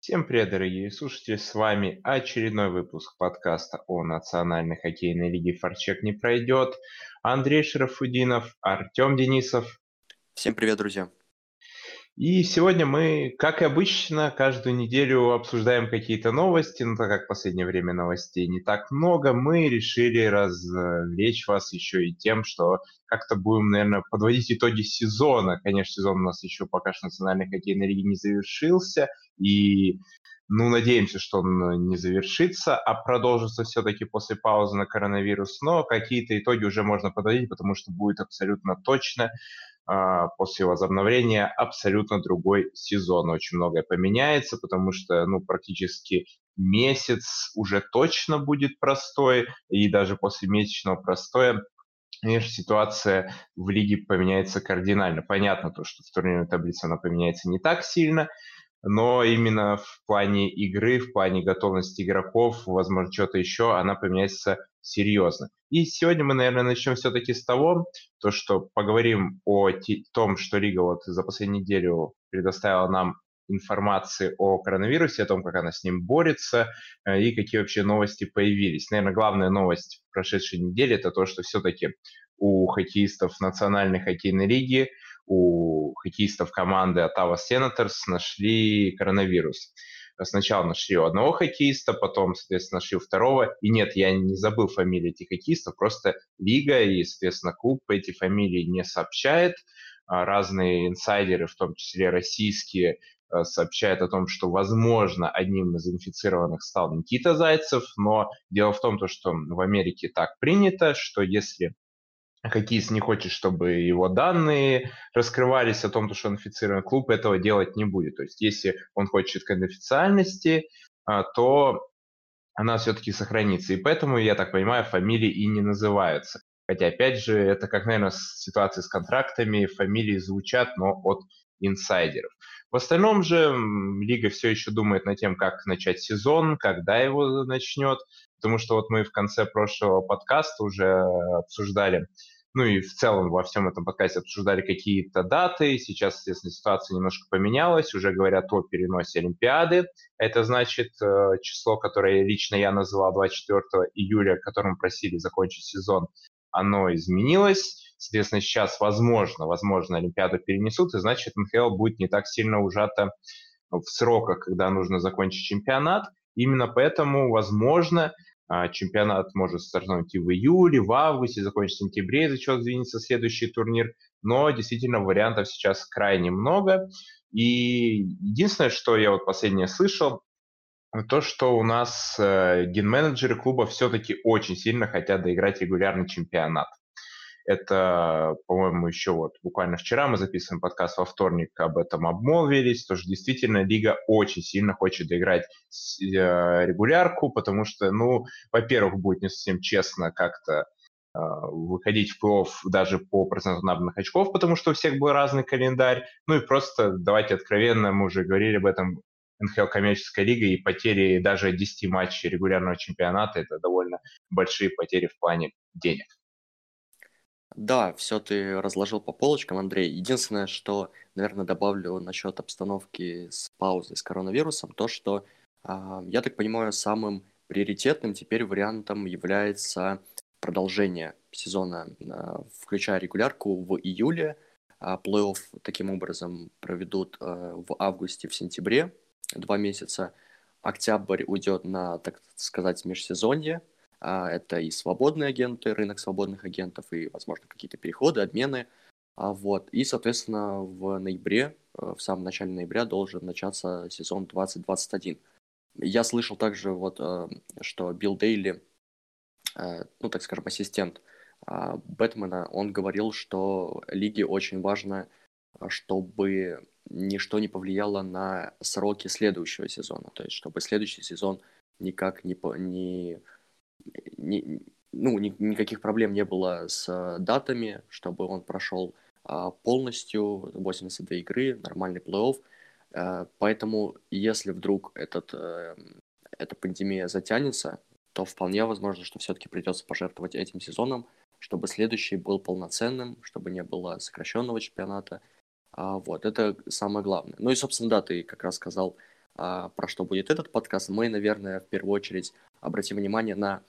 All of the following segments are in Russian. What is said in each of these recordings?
Всем привет, дорогие слушатели! С вами очередной выпуск подкаста о Национальной хоккейной лиге «Форчек не пройдет». Андрей Шарафудинов, Артем Денисов. Всем привет, друзья! И сегодня мы, как и обычно, каждую неделю обсуждаем какие-то новости, но так как в последнее время новостей не так много, мы решили развлечь вас еще и тем, что как-то будем, наверное, подводить итоги сезона. Конечно, сезон у нас еще пока что национальной хоккейной лиги не завершился, и ну, надеемся, что он не завершится, а продолжится все-таки после паузы на коронавирус. Но какие-то итоги уже можно подводить, потому что будет абсолютно точно а, после возобновления абсолютно другой сезон. Очень многое поменяется, потому что ну, практически месяц уже точно будет простой, и даже после месячного простоя конечно, ситуация в лиге поменяется кардинально. Понятно то, что в турнирной таблице она поменяется не так сильно, но именно в плане игры, в плане готовности игроков, возможно, что-то еще, она поменяется серьезно. И сегодня мы, наверное, начнем все-таки с того, то, что поговорим о том, что Лига вот за последнюю неделю предоставила нам информации о коронавирусе, о том, как она с ним борется э, и какие вообще новости появились. Наверное, главная новость прошедшей недели это то, что все-таки у хоккеистов Национальной хоккейной лиги, у хоккеистов команды Ottawa Senators нашли коронавирус. Сначала нашли у одного хоккеиста, потом, соответственно, нашли у второго. И нет, я не забыл фамилии этих хоккеистов, просто лига и, соответственно, клуб эти фамилии не сообщает. А разные инсайдеры, в том числе российские, э, сообщают о том, что, возможно, одним из инфицированных стал Никита Зайцев, но дело в том, что в Америке так принято, что если хоккеист не хочет, чтобы его данные раскрывались о том, что он инфицирован, клуб этого делать не будет. То есть если он хочет конфиденциальности, а, то она все-таки сохранится. И поэтому, я так понимаю, фамилии и не называются. Хотя, опять же, это как, наверное, ситуация с контрактами, фамилии звучат, но от инсайдеров. В остальном же Лига все еще думает над тем, как начать сезон, когда его начнет, потому что вот мы в конце прошлого подкаста уже обсуждали, ну и в целом во всем этом подкасте обсуждали какие-то даты. Сейчас, естественно, ситуация немножко поменялась, уже говорят о переносе Олимпиады. Это значит э, число, которое лично я называл 24 июля, которым просили закончить сезон, оно изменилось. Соответственно, сейчас, возможно, возможно, Олимпиаду перенесут, и значит, НХЛ будет не так сильно ужато в сроках, когда нужно закончить чемпионат. Именно поэтому, возможно, чемпионат может стартовать и в июле, в августе, закончится в сентябре, из-за чего сдвинется следующий турнир. Но действительно вариантов сейчас крайне много. И единственное, что я вот последнее слышал, то, что у нас э, ген-менеджеры клуба все-таки очень сильно хотят доиграть регулярный чемпионат. Это, по-моему, еще вот буквально вчера мы записываем подкаст во вторник, об этом обмолвились, тоже действительно лига очень сильно хочет доиграть э, регулярку, потому что, ну, во-первых, будет не совсем честно как-то э, выходить в плей даже по проценту набранных очков, потому что у всех был разный календарь. Ну и просто, давайте откровенно, мы уже говорили об этом, НХЛ коммерческая лига и потери даже 10 матчей регулярного чемпионата – это довольно большие потери в плане денег. Да, все ты разложил по полочкам, Андрей. Единственное, что, наверное, добавлю насчет обстановки с паузой с коронавирусом, то, что, а, я так понимаю, самым приоритетным теперь вариантом является продолжение сезона, а, включая регулярку в июле. А плей-офф таким образом проведут в августе, в сентябре, два месяца. Октябрь уйдет на, так сказать, межсезонье, это и свободные агенты, рынок свободных агентов, и, возможно, какие-то переходы, обмены. А, вот. И, соответственно, в ноябре, э, в самом начале ноября должен начаться сезон 2021. Я слышал также, вот, э, что Билл Дейли, э, ну, так скажем, ассистент а, Бэтмена, он говорил, что лиге очень важно, чтобы ничто не повлияло на сроки следующего сезона. То есть, чтобы следующий сезон никак не, не не, ну, ни, никаких проблем не было с датами, чтобы он прошел а, полностью 82 игры, нормальный плей-офф. А, поэтому, если вдруг этот, а, эта пандемия затянется, то вполне возможно, что все-таки придется пожертвовать этим сезоном, чтобы следующий был полноценным, чтобы не было сокращенного чемпионата. А, вот, это самое главное. Ну и, собственно, да, ты как раз сказал, про что будет этот подкаст. Мы, наверное, в первую очередь обратим внимание на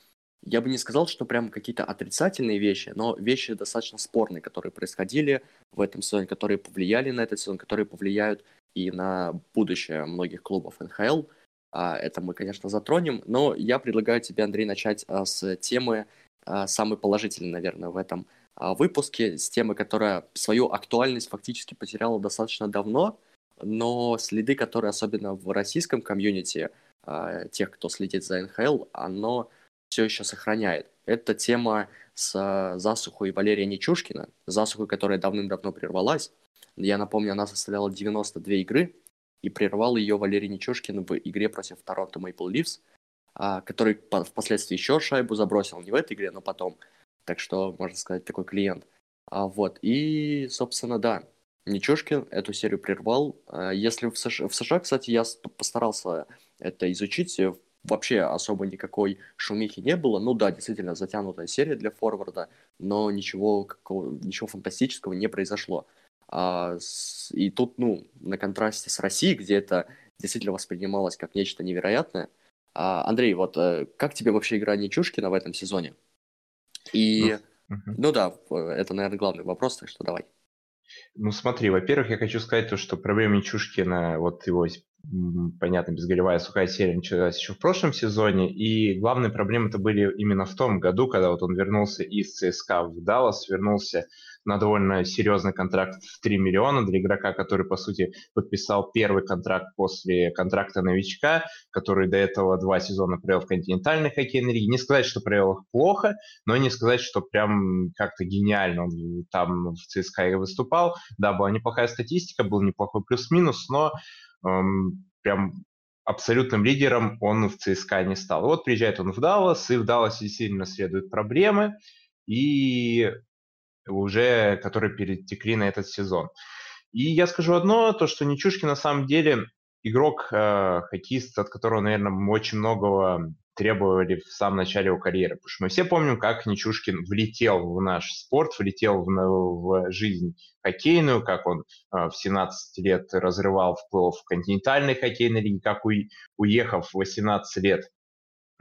я бы не сказал, что прям какие-то отрицательные вещи, но вещи достаточно спорные, которые происходили в этом сезоне, которые повлияли на этот сезон, которые повлияют и на будущее многих клубов НХЛ. А, это мы, конечно, затронем, но я предлагаю тебе, Андрей, начать а, с темы а, самой положительной, наверное, в этом выпуске, с темы, которая свою актуальность фактически потеряла достаточно давно, но следы, которые особенно в российском комьюнити, тех, кто следит за НХЛ, оно все еще сохраняет. Это тема с засухой Валерия Нечушкина, засухой, которая давным-давно прервалась. Я напомню, она составляла 92 игры, и прервал ее Валерий Нечушкин в игре против Торонто Maple Leafs, а, который впоследствии еще шайбу забросил, не в этой игре, но потом. Так что, можно сказать, такой клиент. А, вот, и, собственно, да, Нечушкин эту серию прервал. А, если в США, в США, кстати, я постарался это изучить, вообще особо никакой шумихи не было. Ну да, действительно, затянутая серия для форварда, но ничего, какого, ничего фантастического не произошло. А, с, и тут, ну, на контрасте с Россией, где это действительно воспринималось как нечто невероятное. А, Андрей, вот э, как тебе вообще игра Нечушкина в этом сезоне? И, ну, ну да, это, наверное, главный вопрос, так что давай. Ну смотри, во-первых, я хочу сказать то, что проблема Нечушкина, вот его понятно, безголевая сухая серия началась еще в прошлом сезоне, и главные проблемы это были именно в том году, когда вот он вернулся из ЦСКА в Даллас, вернулся на довольно серьезный контракт в 3 миллиона для игрока, который, по сути, подписал первый контракт после контракта новичка, который до этого два сезона провел в континентальной хоккейной лиге. Не сказать, что провел их плохо, но не сказать, что прям как-то гениально он там в ЦСКА и выступал. Да, была неплохая статистика, был неплохой плюс-минус, но прям абсолютным лидером он в ЦСКА не стал. вот приезжает он в Даллас, и в Далласе действительно следуют проблемы, и уже которые перетекли на этот сезон. И я скажу одно, то что Нечушкин на самом деле игрок, э, хоккеист, от которого, наверное, очень многого требовали в самом начале его карьеры. Потому что мы все помним, как Нечушкин влетел в наш спорт, влетел в, в жизнь хоккейную, как он э, в 17 лет разрывал в континентальной хоккейной лиге, как у, уехав в 18 лет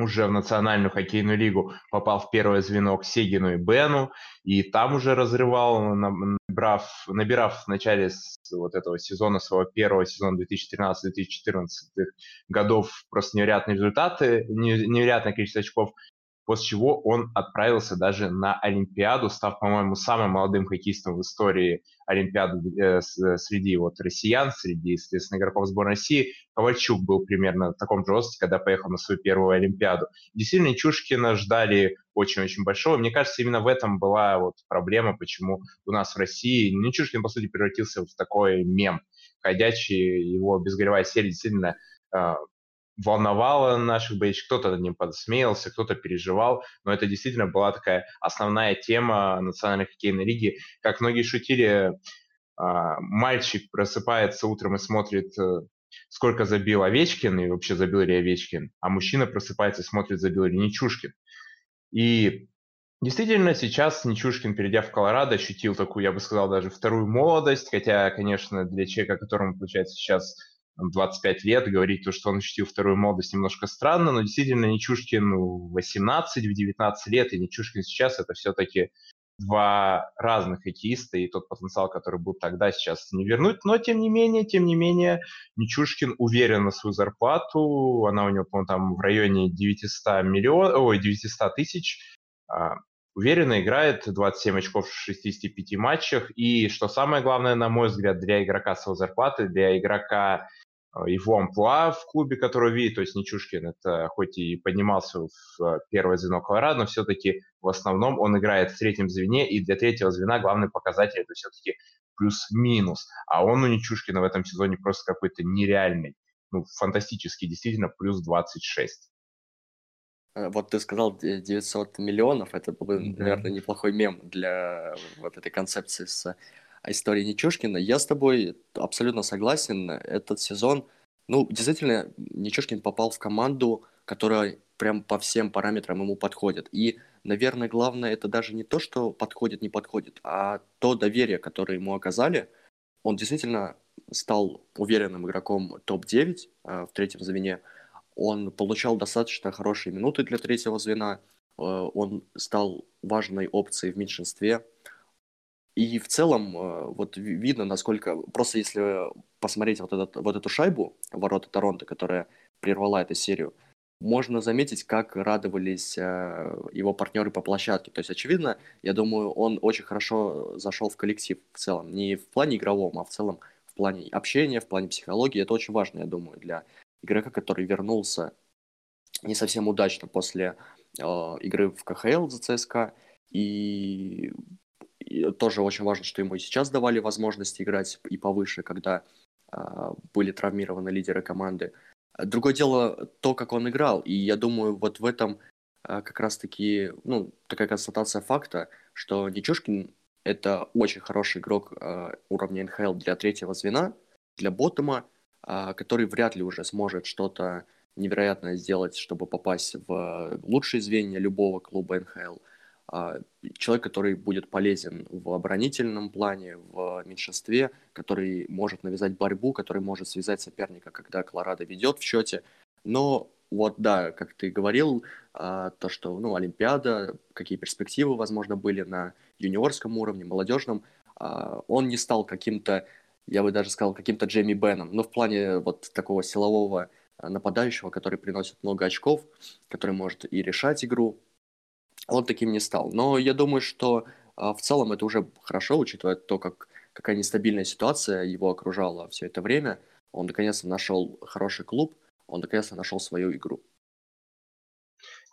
уже в Национальную хоккейную лигу попал в первое звено к Сегину и Бену, и там уже разрывал, набрав, набирав в начале вот этого сезона, своего первого сезона 2013-2014 годов просто невероятные результаты, невероятное количество очков, после чего он отправился даже на Олимпиаду, став, по-моему, самым молодым хоккеистом в истории Олимпиады э, среди вот россиян, среди, естественно, игроков сборной России. Ковальчук был примерно в таком же возрасте, когда поехал на свою первую Олимпиаду. Действительно, Чушкина ждали очень-очень большого. Мне кажется, именно в этом была вот проблема, почему у нас в России ну, Чушкин, по сути, превратился в такой мем ходячий, его безгоревая серия действительно э, волновало наших болельщиков, кто-то над ним подсмеялся, кто-то переживал, но это действительно была такая основная тема национальной хоккейной лиги. Как многие шутили, а, мальчик просыпается утром и смотрит, э, сколько забил Овечкин и вообще забил ли Овечкин, а мужчина просыпается и смотрит, забил ли Нечушкин. И Действительно, сейчас Нечушкин, перейдя в Колорадо, ощутил такую, я бы сказал, даже вторую молодость, хотя, конечно, для человека, которому, получается, сейчас 25 лет, говорить то, что он ощутил вторую молодость, немножко странно, но действительно Нечушкин в 18, в 19 лет и Нечушкин сейчас это все-таки два разных хоккеиста, и тот потенциал, который был тогда, сейчас не вернуть. Но, тем не менее, тем не менее, Нечушкин уверен на свою зарплату. Она у него, по-моему, там в районе 900 миллионов, ой, 900 тысяч. А, уверенно играет 27 очков в 65 матчах. И, что самое главное, на мой взгляд, для игрока с его зарплаты, для игрока его амплуа в клубе, который видит, то есть Нечушкин, это хоть и поднимался в а, первое звено Колорадо, но все-таки в основном он играет в третьем звене, и для третьего звена главный показатель это все-таки плюс-минус. А он у Нечушкина в этом сезоне просто какой-то нереальный, ну, фантастический, действительно, плюс 26. Э, вот ты сказал 900 миллионов, это был бы, да. наверное, неплохой мем для вот этой концепции с историей Нечушкина. Я с тобой абсолютно согласен. Этот сезон, ну, действительно, Нечушкин попал в команду, которая прям по всем параметрам ему подходит. И, наверное, главное, это даже не то, что подходит, не подходит, а то доверие, которое ему оказали. Он действительно стал уверенным игроком топ-9 э, в третьем звене. Он получал достаточно хорошие минуты для третьего звена. Э, он стал важной опцией в меньшинстве. И в целом, э, вот видно, насколько... Просто если посмотреть вот, этот, вот эту шайбу, ворота Торонто, которая прервала эту серию, можно заметить, как радовались э, его партнеры по площадке. То есть, очевидно, я думаю, он очень хорошо зашел в коллектив в целом. Не в плане игровом, а в целом в плане общения, в плане психологии. Это очень важно, я думаю, для игрока, который вернулся не совсем удачно после э, игры в КХЛ за ЦСКА. И, тоже очень важно, что ему и сейчас давали возможность играть и повыше, когда э, были травмированы лидеры команды. Другое дело то, как он играл. И я думаю, вот в этом э, как раз-таки, ну, такая констатация факта, что Нечушкин — это очень хороший игрок э, уровня НХЛ для третьего звена, для Ботома, а, который вряд ли уже сможет что-то невероятное сделать, чтобы попасть в лучшие звенья любого клуба НХЛ. А, человек, который будет полезен в оборонительном плане, в меньшинстве, который может навязать борьбу, который может связать соперника, когда Колорадо ведет в счете. Но вот да, как ты говорил, а, то, что ну, Олимпиада, какие перспективы, возможно, были на юниорском уровне, молодежном, он не стал каким-то я бы даже сказал, каким-то Джейми Беном, но в плане вот такого силового нападающего, который приносит много очков, который может и решать игру, он таким не стал. Но я думаю, что а, в целом это уже хорошо, учитывая то, как, какая нестабильная ситуация его окружала все это время. Он наконец-то нашел хороший клуб, он наконец-то нашел свою игру.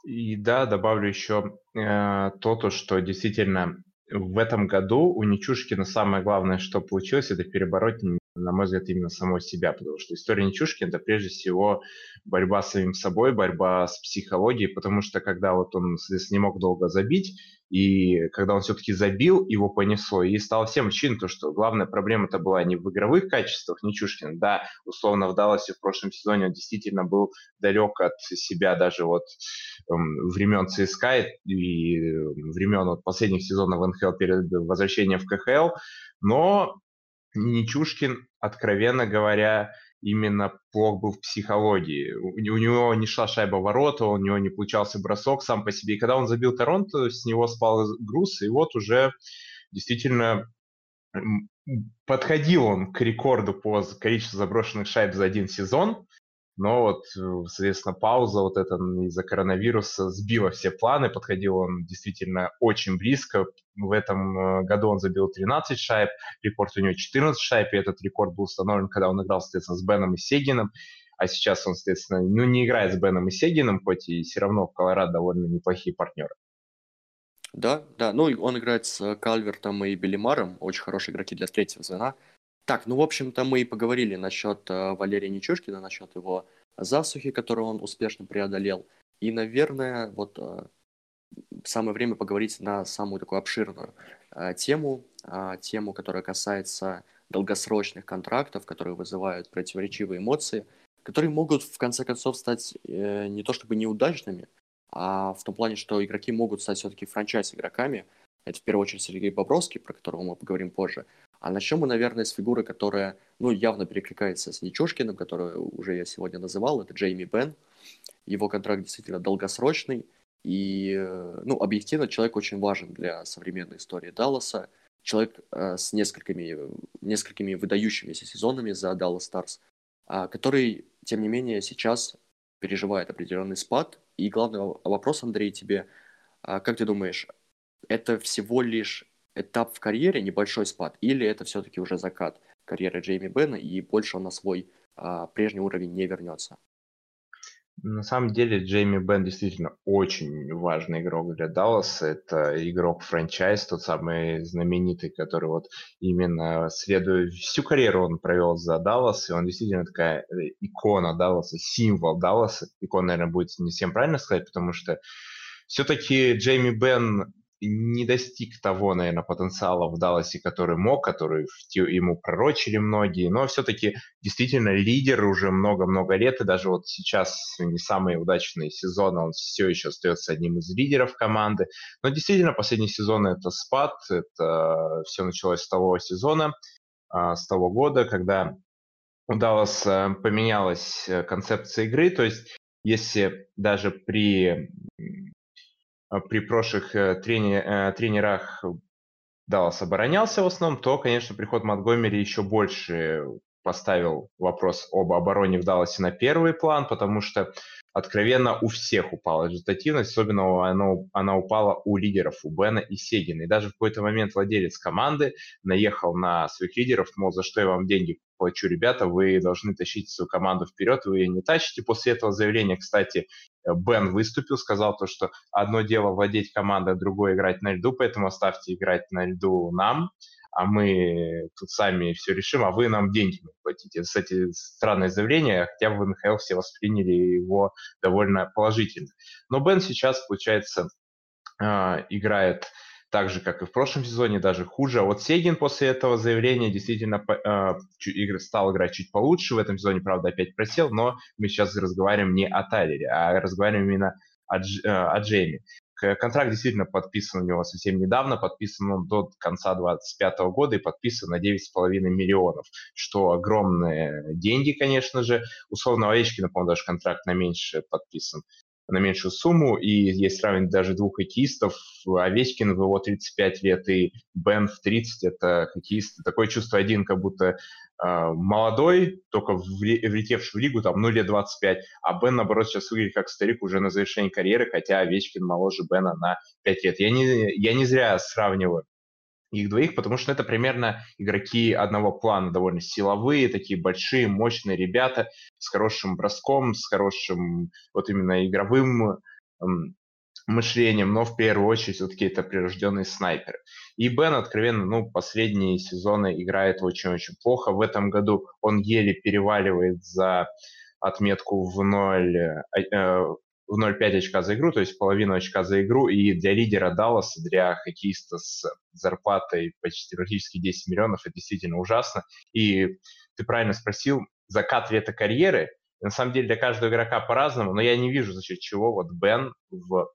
И да, добавлю еще э, то, то, что действительно в этом году у Нечушкина самое главное, что получилось, это перебороть, на мой взгляд, именно самого себя, потому что история Нечушкина – это прежде всего борьба с самим собой, борьба с психологией, потому что когда вот он, соответственно, не мог долго забить, и когда он все-таки забил, его понесло, и стало всем очевидно, то, что главная проблема-то была не в игровых качествах Нечушкина, да, условно в Далласе в прошлом сезоне он действительно был далек от себя даже вот эм, времен ЦСКА и времен вот последних сезонов в НХЛ перед возвращением в КХЛ, но Нечушкин, откровенно говоря, именно плох был в психологии. У, у него не шла шайба ворота, у него не получался бросок сам по себе. И когда он забил Торонто, с него спал груз, и вот уже действительно подходил он к рекорду по количеству заброшенных шайб за один сезон. Но вот, э, соответственно, пауза вот эта из-за коронавируса сбила все планы. Подходил он действительно очень близко. В этом э, году он забил 13 шайб, рекорд у него 14 шайб, и этот рекорд был установлен, когда он играл, соответственно, с Беном и Сегином. А сейчас он, соответственно, ну, не играет с Беном и Сегином, хоть и все равно в Колорадо довольно неплохие партнеры. Да, да. Ну, он играет с Кальвертом и Белимаром, очень хорошие игроки для третьего звена. Так, ну, в общем-то, мы и поговорили насчет э, Валерия Нечушкина, насчет его засухи, которую он успешно преодолел. И, наверное, вот э, самое время поговорить на самую такую обширную э, тему, э, тему, которая касается долгосрочных контрактов, которые вызывают противоречивые эмоции, которые могут, в конце концов, стать не то чтобы неудачными, а в том плане, что игроки могут стать все-таки франчайз-игроками. Это в первую очередь Сергей Бобровский, про которого мы поговорим позже. А начнем мы, наверное, с фигуры, которая, ну, явно перекликается с Нечушкиным, которую уже я сегодня называл, это Джейми Бен. Его контракт действительно долгосрочный, и, ну, объективно, человек очень важен для современной истории Далласа. Человек э, с несколькими, несколькими выдающимися сезонами за Dallas Stars, э, который, тем не менее, сейчас переживает определенный спад. И главный вопрос, Андрей, тебе, э, как ты думаешь, это всего лишь этап в карьере, небольшой спад, или это все-таки уже закат карьеры Джейми Бена, и больше он на свой а, прежний уровень не вернется? На самом деле Джейми Бен действительно очень важный игрок для Далласа. Это игрок франчайз, тот самый знаменитый, который вот именно следуя всю карьеру он провел за Даллас, и он действительно такая э, икона Далласа, символ Далласа. Икона, наверное, будет не всем правильно сказать, потому что все-таки Джейми Бен не достиг того, наверное, потенциала в Далласе, который мог, который ему пророчили многие, но все-таки действительно лидер уже много-много лет, и даже вот сейчас не самые удачные сезоны, он все еще остается одним из лидеров команды. Но действительно, последний сезон это спад, это все началось с того сезона, а, с того года, когда у Далласа поменялась э, концепция игры, то есть если даже при при прошлых э, трени, э, тренерах Даллас оборонялся в основном, то, конечно, приход Монтгомери еще больше поставил вопрос об обороне в Далласе на первый план, потому что откровенно у всех упала результативность, особенно она, она упала у лидеров, у Бена и Сегина. И даже в какой-то момент владелец команды наехал на своих лидеров, мол, за что я вам деньги плачу, ребята, вы должны тащить свою команду вперед, вы ее не тащите. После этого заявления, кстати, Бен выступил, сказал то, что одно дело владеть командой, другое играть на льду, поэтому оставьте играть на льду нам, а мы тут сами все решим, а вы нам деньги не платите. Кстати, странное заявление, хотя в НХЛ все восприняли его довольно положительно. Но Бен сейчас, получается, а, играет так же, как и в прошлом сезоне, даже хуже. А вот Сегин после этого заявления действительно э, стал играть чуть получше. В этом сезоне, правда, опять просел, но мы сейчас разговариваем не о Тайлере, а разговариваем именно о, Дж, э, о Джейми. Контракт действительно подписан у него совсем недавно, подписан он до конца 2025 года и подписан на 9,5 миллионов, что огромные деньги, конечно же. Условно, Овечкина, по-моему, даже контракт на меньше подписан на меньшую сумму, и есть сравнивать даже двух хоккеистов, Овечкин в его 35 лет и Бен в 30, это хоккеист, такое чувство один, как будто э, молодой, только влетевший в лигу, там, ну, лет 25, а Бен, наоборот, сейчас выглядит как старик уже на завершении карьеры, хотя Овечкин моложе Бена на 5 лет. Я не, я не зря сравниваю их двоих, потому что это примерно игроки одного плана, довольно силовые, такие большие, мощные ребята с хорошим броском, с хорошим вот именно игровым мышлением, но в первую очередь все-таки это прирожденные снайперы. И Бен, откровенно, ну, последние сезоны играет очень-очень плохо. В этом году он еле переваливает за отметку в ноль, э в 0,5 очка за игру, то есть половину очка за игру, и для лидера Далласа, для хоккеиста с зарплатой почти практически 10 миллионов, это действительно ужасно. И ты правильно спросил, закат ли это карьеры? На самом деле для каждого игрока по-разному, но я не вижу, за счет чего вот Бен в,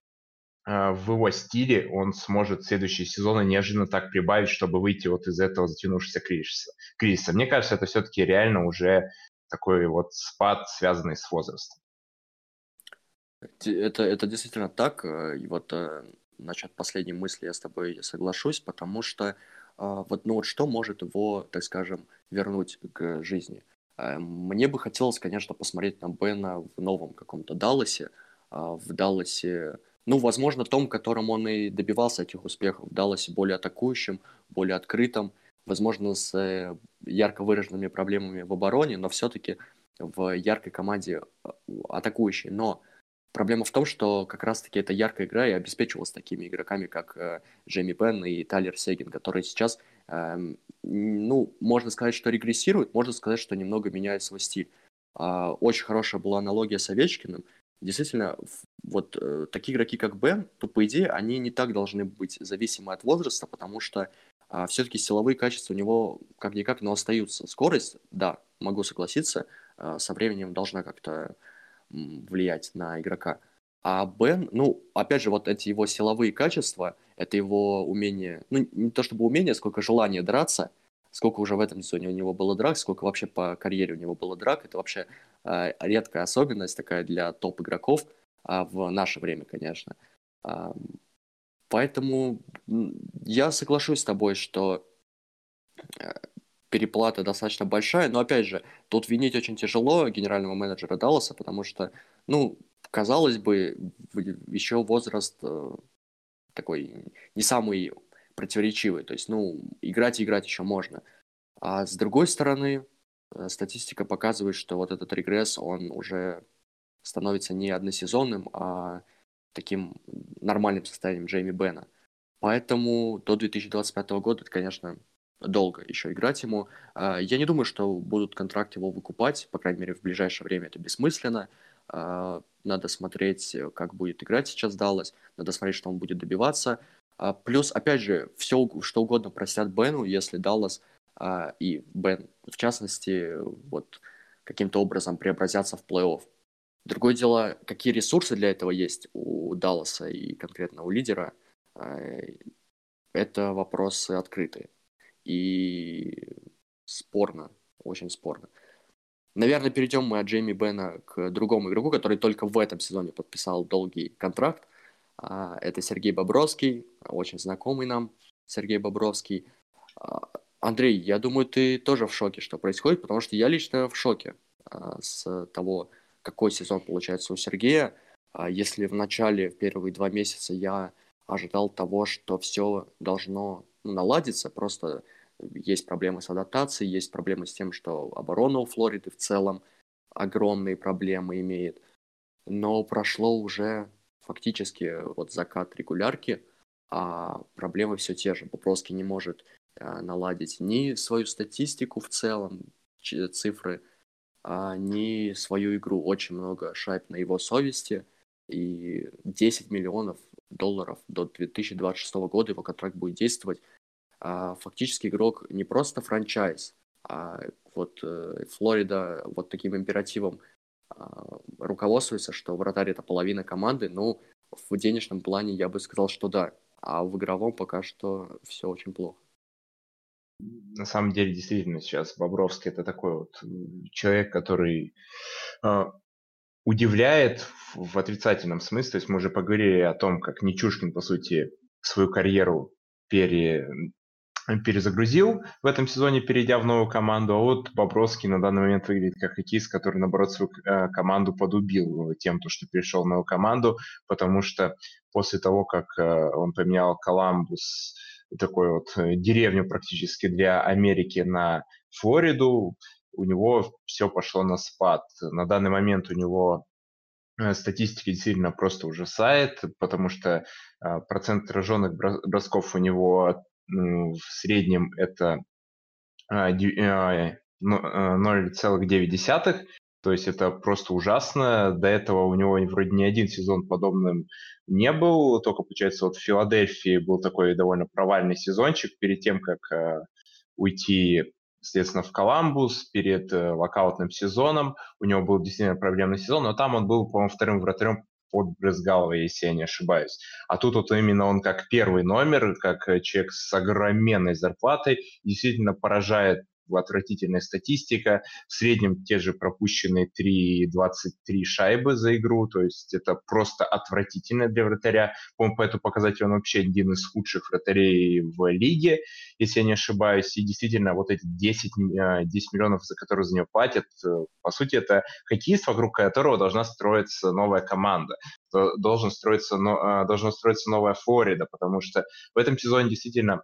э, в его стиле он сможет следующие сезоны неожиданно так прибавить, чтобы выйти вот из этого затянувшегося кризиса. кризиса. Мне кажется, это все-таки реально уже такой вот спад, связанный с возрастом. Это, это действительно так. Э, и вот э, насчет последней мысли я с тобой соглашусь, потому что а, вот, ну вот что может его, так скажем, вернуть к жизни? Э, мне бы хотелось, конечно, посмотреть на Бена в новом каком-то Далласе, а, в Далласе, ну, возможно, том, которым он и добивался этих успехов, в Далласе более атакующим, более открытым, возможно, с ярко выраженными проблемами в обороне, но все-таки в яркой команде атакующей. Но Проблема в том, что как раз-таки эта яркая игра и обеспечивалась такими игроками, как э, Джейми Бен и Тайлер Сегин, которые сейчас, э, ну, можно сказать, что регрессируют, можно сказать, что немного меняют свой стиль. Э, очень хорошая была аналогия с Овечкиным. Действительно, вот э, такие игроки, как Бен, то, по идее, они не так должны быть зависимы от возраста, потому что э, все-таки силовые качества у него как-никак, но остаются. Скорость, да, могу согласиться, э, со временем должна как-то влиять на игрока. А Бен, ну, опять же, вот эти его силовые качества, это его умение, ну, не то чтобы умение, сколько желание драться, сколько уже в этом сезоне у него было драк, сколько вообще по карьере у него было драк, это вообще э, редкая особенность такая для топ-игроков, э, в наше время, конечно. Э, поэтому я соглашусь с тобой, что переплата достаточно большая, но опять же, тут винить очень тяжело генерального менеджера Далласа, потому что, ну, казалось бы, еще возраст э, такой не самый противоречивый, то есть, ну, играть и играть еще можно. А с другой стороны, э, статистика показывает, что вот этот регресс, он уже становится не односезонным, а таким нормальным состоянием Джейми Бена. Поэтому до 2025 года это, конечно, долго еще играть ему. А, я не думаю, что будут контракт его выкупать, по крайней мере, в ближайшее время это бессмысленно. А, надо смотреть, как будет играть сейчас Даллас, надо смотреть, что он будет добиваться. А, плюс, опять же, все, что угодно простят Бену, если Даллас и Бен, в частности, вот каким-то образом преобразятся в плей-офф. Другое дело, какие ресурсы для этого есть у Далласа и конкретно у лидера, это вопросы открытые и спорно, очень спорно. Наверное, перейдем мы от Джейми Бена к другому игроку, который только в этом сезоне подписал долгий контракт. А, это Сергей Бобровский, очень знакомый нам Сергей Бобровский. А, Андрей, я думаю, ты тоже в шоке, что происходит, потому что я лично в шоке а, с того, какой сезон получается у Сергея. Если в начале, в первые два месяца я ожидал того, что все должно наладиться, просто есть проблемы с адаптацией, есть проблемы с тем, что оборона у Флориды в целом огромные проблемы имеет. Но прошло уже фактически вот закат регулярки, а проблемы все те же. Бобровский не может э, наладить ни свою статистику в целом, цифры, а ни свою игру. Очень много шайб на его совести, и 10 миллионов долларов до 2026 года его контракт будет действовать а, фактически игрок не просто франчайз, а вот э, Флорида вот таким императивом а, руководствуется, что вратарь это половина команды, ну, в денежном плане я бы сказал, что да, а в игровом пока что все очень плохо. На самом деле, действительно, сейчас Бобровский это такой вот человек, который э, удивляет в, отрицательном смысле. То есть мы уже поговорили о том, как Нечушкин, по сути, свою карьеру пере, перезагрузил в этом сезоне, перейдя в новую команду, а вот Бобровский на данный момент выглядит как хоккеист, который, наоборот, свою э, команду подубил тем, то, что перешел в новую команду, потому что после того, как э, он поменял Коламбус, такой вот э, деревню практически для Америки на Флориду, у него все пошло на спад. На данный момент у него статистика действительно просто ужасает, потому что процент отраженных бросков у него в среднем это 0,9, а, а, то есть это просто ужасно. До этого у него вроде ни один сезон подобным не был. Только, получается, вот в Филадельфии был такой довольно провальный сезончик перед тем, как э, уйти, соответственно, в Коламбус перед э, локаутным сезоном. У него был действительно проблемный сезон, но там он был, по-моему, вторым вратарем под Брызгалова, если я не ошибаюсь. А тут вот именно он как первый номер, как э, человек с огроменной зарплатой, действительно поражает отвратительная статистика. В среднем те же пропущенные 3,23 шайбы за игру, то есть это просто отвратительно для вратаря. По-моему, по этому показателю он вообще один из худших вратарей в лиге, если я не ошибаюсь. И действительно, вот эти 10, 10 а, миллионов, за которые за него платят, э, по сути, это хоккеист, вокруг которого должна строиться новая команда должен строиться, но, должна строиться новая Флорида, потому что в этом сезоне действительно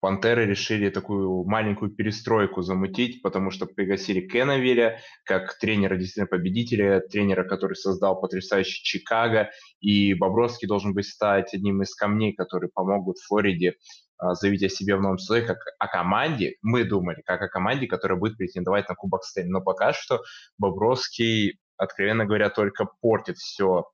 Пантеры решили такую маленькую перестройку замутить, потому что пригласили Кеннавиля как тренера действительно победителя, тренера, который создал потрясающий Чикаго, и Бобровский должен быть стать одним из камней, которые помогут Флориде а, заявить о себе в новом сезоне, как о команде, мы думали, как о команде, которая будет претендовать на Кубок Стэнли. Но пока что Бобровский, откровенно говоря, только портит все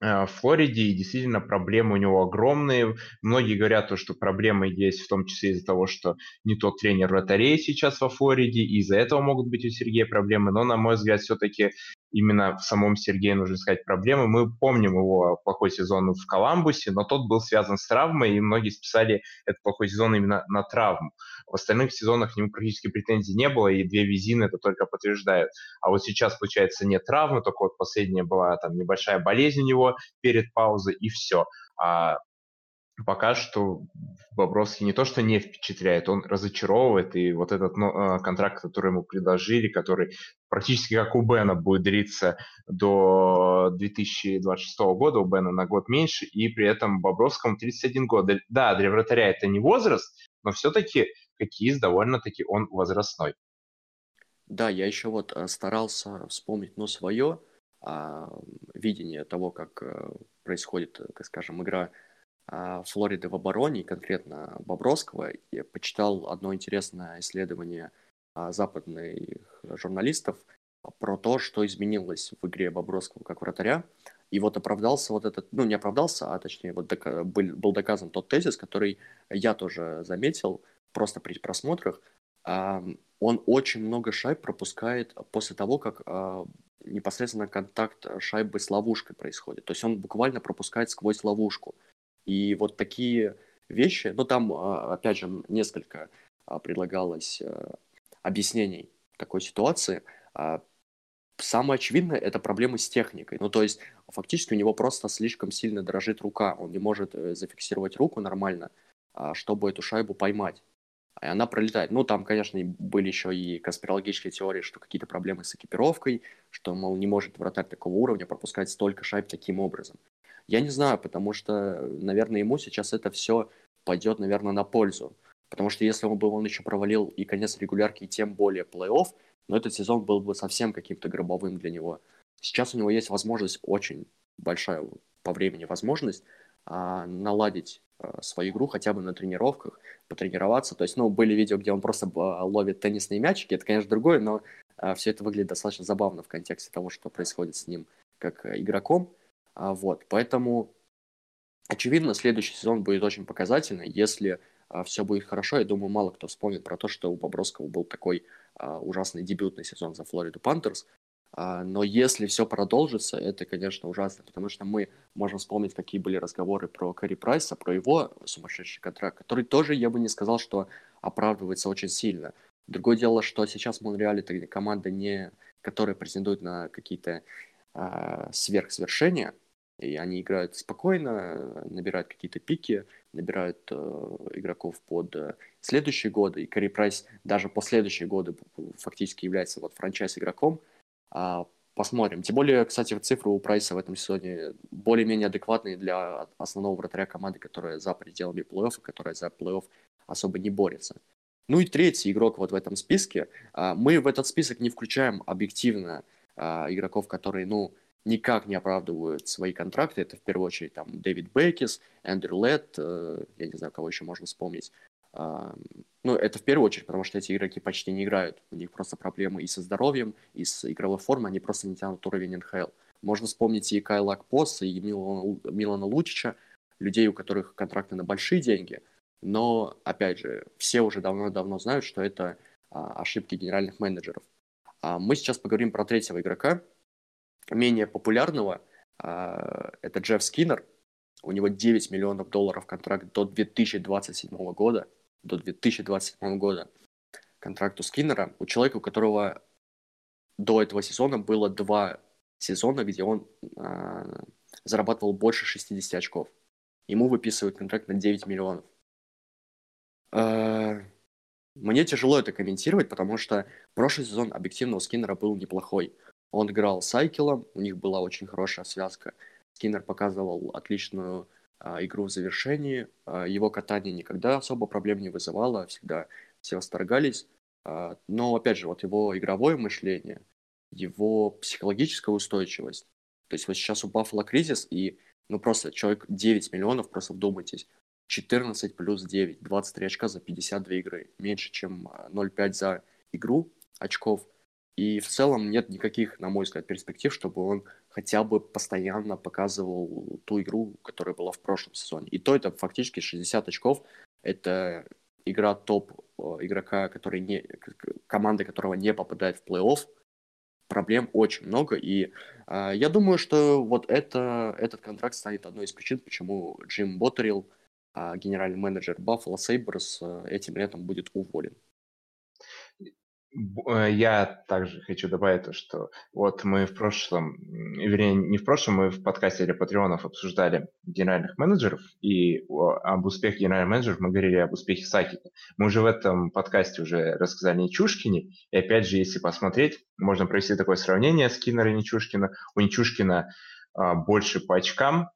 в Флориде, и действительно проблемы у него огромные. Многие говорят, то, что проблемы есть в том числе из-за того, что не тот тренер вратарей сейчас во Флориде, и из-за этого могут быть у Сергея проблемы, но, на мой взгляд, все-таки именно в самом Сергее нужно искать проблемы. Мы помним его плохой сезон в Коламбусе, но тот был связан с травмой, и многие списали этот плохой сезон именно на травму. В остальных сезонах к нему практически претензий не было, и две визины это только подтверждают. А вот сейчас, получается, нет травмы, только вот последняя была там небольшая болезнь у него перед паузой, и все. А пока что Бобровский не то что не впечатляет, он разочаровывает, и вот этот ну, контракт, который ему предложили, который практически как у Бена будет длиться до 2026 года, у Бена на год меньше, и при этом Бобровскому 31 год. Да, для вратаря это не возраст, но все-таки хоккеист довольно-таки он возрастной. Да, я еще вот э, старался вспомнить, ну, свое а, видение того, как а, происходит, так скажем, игра а, Флориды в обороне, конкретно Бобровского. Я почитал одно интересное исследование а, западных журналистов про то, что изменилось в игре Бобровского как вратаря. И вот оправдался вот этот, ну не оправдался, а точнее вот дока- был, был доказан тот тезис, который я тоже заметил просто при просмотрах. А, он очень много шайб пропускает после того, как а, непосредственно контакт шайбы с ловушкой происходит. То есть он буквально пропускает сквозь ловушку. И вот такие вещи, ну там, а, опять же, несколько а, предлагалось а, объяснений такой ситуации. А, Самое очевидное – это проблемы с техникой. Ну, то есть, фактически у него просто слишком сильно дрожит рука. Он не может э, зафиксировать руку нормально, чтобы эту шайбу поймать. И она пролетает. Ну, там, конечно, были еще и конспирологические теории, что какие-то проблемы с экипировкой, что, мол, не может вратарь такого уровня пропускать столько шайб таким образом. Я не знаю, потому что, наверное, ему сейчас это все пойдет, наверное, на пользу. Потому что если бы он еще провалил и конец регулярки, и тем более плей-офф, но этот сезон был бы совсем каким-то гробовым для него. Сейчас у него есть возможность, очень большая по времени возможность, а, наладить а, свою игру хотя бы на тренировках, потренироваться. То есть, ну, были видео, где он просто а, ловит теннисные мячики, это, конечно, другое, но все это выглядит достаточно забавно в контексте того, что происходит с ним как игроком. А, вот, поэтому, очевидно, следующий сезон будет очень показательный. Если а, все будет хорошо, я думаю, мало кто вспомнит про то, что у Бобровского был такой а, ужасный дебютный сезон за Флориду Пантерс. Но если все продолжится, это, конечно, ужасно, потому что мы можем вспомнить, какие были разговоры про Кэрри Прайса, про его сумасшедший контракт, который тоже, я бы не сказал, что оправдывается очень сильно. Другое дело, что сейчас Монреаль это команда, не, которая претендует на какие-то э, сверхсвершения, и они играют спокойно, набирают какие-то пики, набирают э, игроков под э, следующие годы. И Кэрри Прайс даже по следующие годы фактически является вот франчайз-игроком. А, посмотрим. Тем более, кстати, цифры у Прайса в этом сезоне более-менее адекватные для основного вратаря команды, которая за пределами плей-оффа, которая за плей-офф особо не борется. Ну и третий игрок вот в этом списке. А, мы в этот список не включаем объективно а, игроков, которые, ну, никак не оправдывают свои контракты. Это в первую очередь там Дэвид Бекис, Эндрю Летт, э, я не знаю, кого еще можно вспомнить. Э, ну, это в первую очередь, потому что эти игроки почти не играют. У них просто проблемы и со здоровьем, и с игровой формой, они просто не тянут уровень НХЛ. Можно вспомнить и Кайла Акпоса, и Милана, Милана Лучича, людей, у которых контракты на большие деньги. Но, опять же, все уже давно-давно знают, что это а, ошибки генеральных менеджеров. А мы сейчас поговорим про третьего игрока, менее популярного, а, это Джефф Скиннер. У него 9 миллионов долларов контракт до 2027 года. До 2027 года контракт у Скиннера. У человека, у которого до этого сезона было два сезона, где он э, зарабатывал больше 60 очков. Ему выписывают контракт на 9 миллионов. Э, мне тяжело это комментировать, потому что прошлый сезон объективно у Скиннера был неплохой. Он играл с Айкелом, у них была очень хорошая связка. Скиннер показывал отличную а, игру в завершении. А, его катание никогда особо проблем не вызывало, всегда все восторгались. А, но, опять же, вот его игровое мышление, его психологическая устойчивость. То есть вот сейчас у Баффала кризис, и ну просто человек 9 миллионов, просто вдумайтесь. 14 плюс 9, 23 очка за 52 игры. Меньше, чем 0,5 за игру очков – и в целом нет никаких, на мой взгляд, перспектив, чтобы он хотя бы постоянно показывал ту игру, которая была в прошлом сезоне. И то это фактически 60 очков. Это игра топ э, игрока, который не, команды которого не попадает в плей-офф. Проблем очень много. И э, я думаю, что вот это, этот контракт станет одной из причин, почему Джим Боттерилл, э, генеральный менеджер Buffalo Sabres, э, этим летом будет уволен. Э, я также хочу добавить то, что вот мы в прошлом, вернее, не в прошлом, мы в подкасте для патреонов обсуждали генеральных менеджеров, и об успехе генеральных менеджеров мы говорили об успехе Сакита. Мы уже в этом подкасте уже рассказали Нечушкине, и опять же, если посмотреть, можно провести такое сравнение Скиннера и Нечушкина. У Нечушкина а, больше по очкам,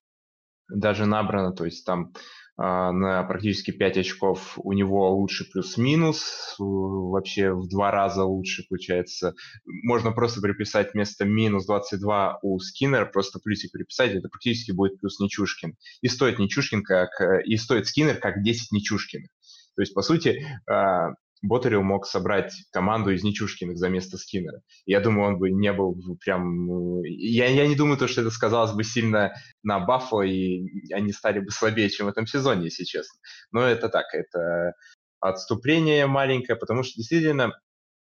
даже набрано, то есть там на практически 5 очков у него лучше плюс-минус, вообще в два раза лучше получается. Можно просто приписать вместо минус 22 у Скиннера, просто плюсик приписать, это практически будет плюс Нечушкин. И стоит Нечушкин как, и стоит Скиннер как 10 Нечушкиных. То есть, по сути, а, Ботарев мог собрать команду из Нечушкиных за место Скиннера. Я думаю, он бы не был прям... Ну, я, я не думаю, то, что это сказалось бы сильно на Баффало, и они стали бы слабее, чем в этом сезоне, если честно. Но это так, это отступление маленькое, потому что действительно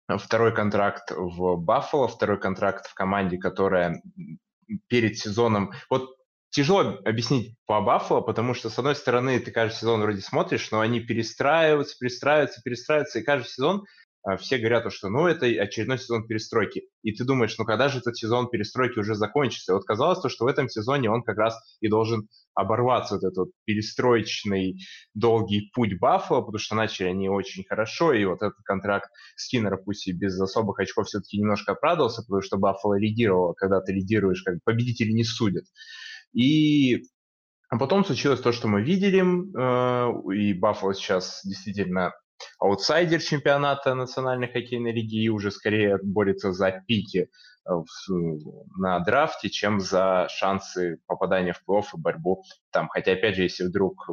второй контракт в Баффало, второй контракт в команде, которая перед сезоном... Вот тяжело объяснить по Баффало, потому что, с одной стороны, ты каждый сезон вроде смотришь, но они перестраиваются, перестраиваются, перестраиваются, и каждый сезон а, все говорят, что ну это очередной сезон перестройки. И ты думаешь, ну когда же этот сезон перестройки уже закончится? И вот казалось то, что в этом сезоне он как раз и должен оборваться, вот этот перестроечный долгий путь Баффало, потому что начали они очень хорошо, и вот этот контракт Скиннера, пусть и без особых очков, все-таки немножко оправдывался, потому что Баффало лидировало, когда ты лидируешь, как победители не судят. И а потом случилось то, что мы видели, э, и Баффало сейчас действительно аутсайдер чемпионата Национальной хоккейной лиги и уже скорее борется за пики э, на драфте, чем за шансы попадания в плей и борьбу там. Хотя, опять же, если вдруг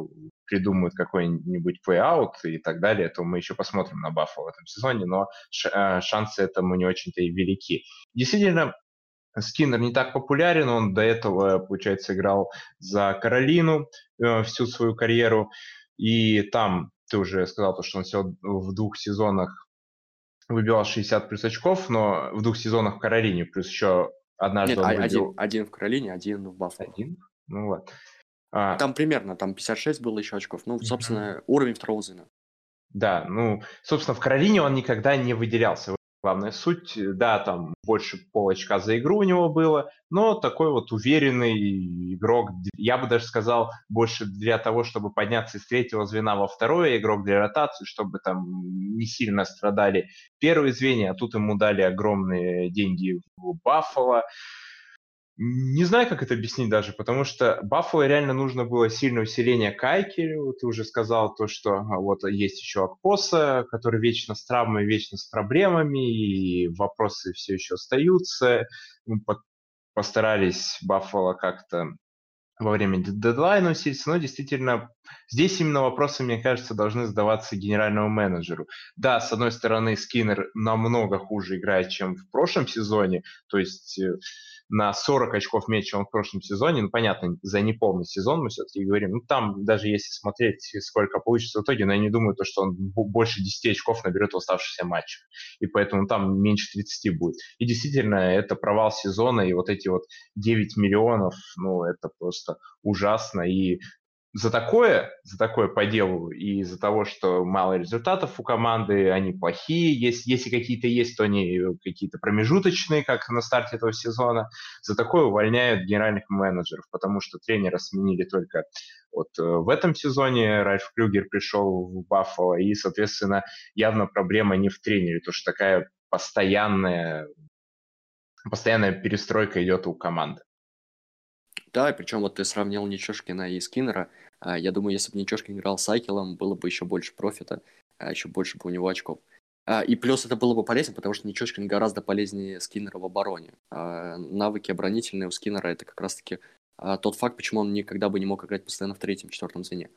придумают какой-нибудь плей-аут и так далее, то мы еще посмотрим на Баффало в этом сезоне, но э, шансы этому не очень-то и велики. Действительно, Скиннер не так популярен, он до этого, получается, играл за Каролину э, всю свою карьеру, и там ты уже сказал, то, что он всего в двух сезонах выбивал 60 плюс очков, но в двух сезонах в Каролине, плюс еще однажды Нет, он выбил... один, один в Каролине, один в Баффало. Один? Ну вот. А... Там примерно, там 56 было еще очков. Ну, собственно, mm-hmm. уровень второго звена. Да, ну, собственно, в Каролине он никогда не выделялся главная суть. Да, там больше полочка за игру у него было, но такой вот уверенный игрок, я бы даже сказал, больше для того, чтобы подняться из третьего звена во второе, игрок для ротации, чтобы там не сильно страдали первые звенья, а тут ему дали огромные деньги в Баффало. Не знаю, как это объяснить даже, потому что Баффало реально нужно было сильное усиление Кайки. Ты уже сказал то, что а, вот есть еще Акпоса, который вечно с травмой, вечно с проблемами, и вопросы все еще остаются. Мы постарались Баффало как-то во время дедлайна усилиться, но действительно здесь именно вопросы, мне кажется, должны задаваться генеральному менеджеру. Да, с одной стороны, Скиннер намного хуже играет, чем в прошлом сезоне, то есть э, на 40 очков меньше, чем в прошлом сезоне. Ну, понятно, за неполный сезон мы все-таки говорим. Ну, там даже если смотреть, сколько получится в итоге, но я не думаю, то, что он больше 10 очков наберет в оставшихся матчах. И поэтому там меньше 30 будет. И действительно, это провал сезона, и вот эти вот 9 миллионов, ну, это просто ужасно. И за такое, за такое по делу и из-за того, что мало результатов у команды, они плохие, если, если какие-то есть, то они какие-то промежуточные, как на старте этого сезона, за такое увольняют генеральных менеджеров, потому что тренера сменили только вот э, в этом сезоне, Ральф Клюгер пришел в Баффало, и, соответственно, явно проблема не в тренере, то что такая постоянная, постоянная перестройка идет у команды. Да, причем вот ты сравнил Нечешкина и Скиннера. А, я думаю, если бы Нечешкин играл с Айкелом, было бы еще больше профита, а еще больше бы у него очков. А, и плюс это было бы полезно, потому что Нечешкин гораздо полезнее Скиннера в обороне. Навыки оборонительные у Скиннера это как раз-таки тот факт, почему он никогда бы не мог играть постоянно в третьем, четвертом звене.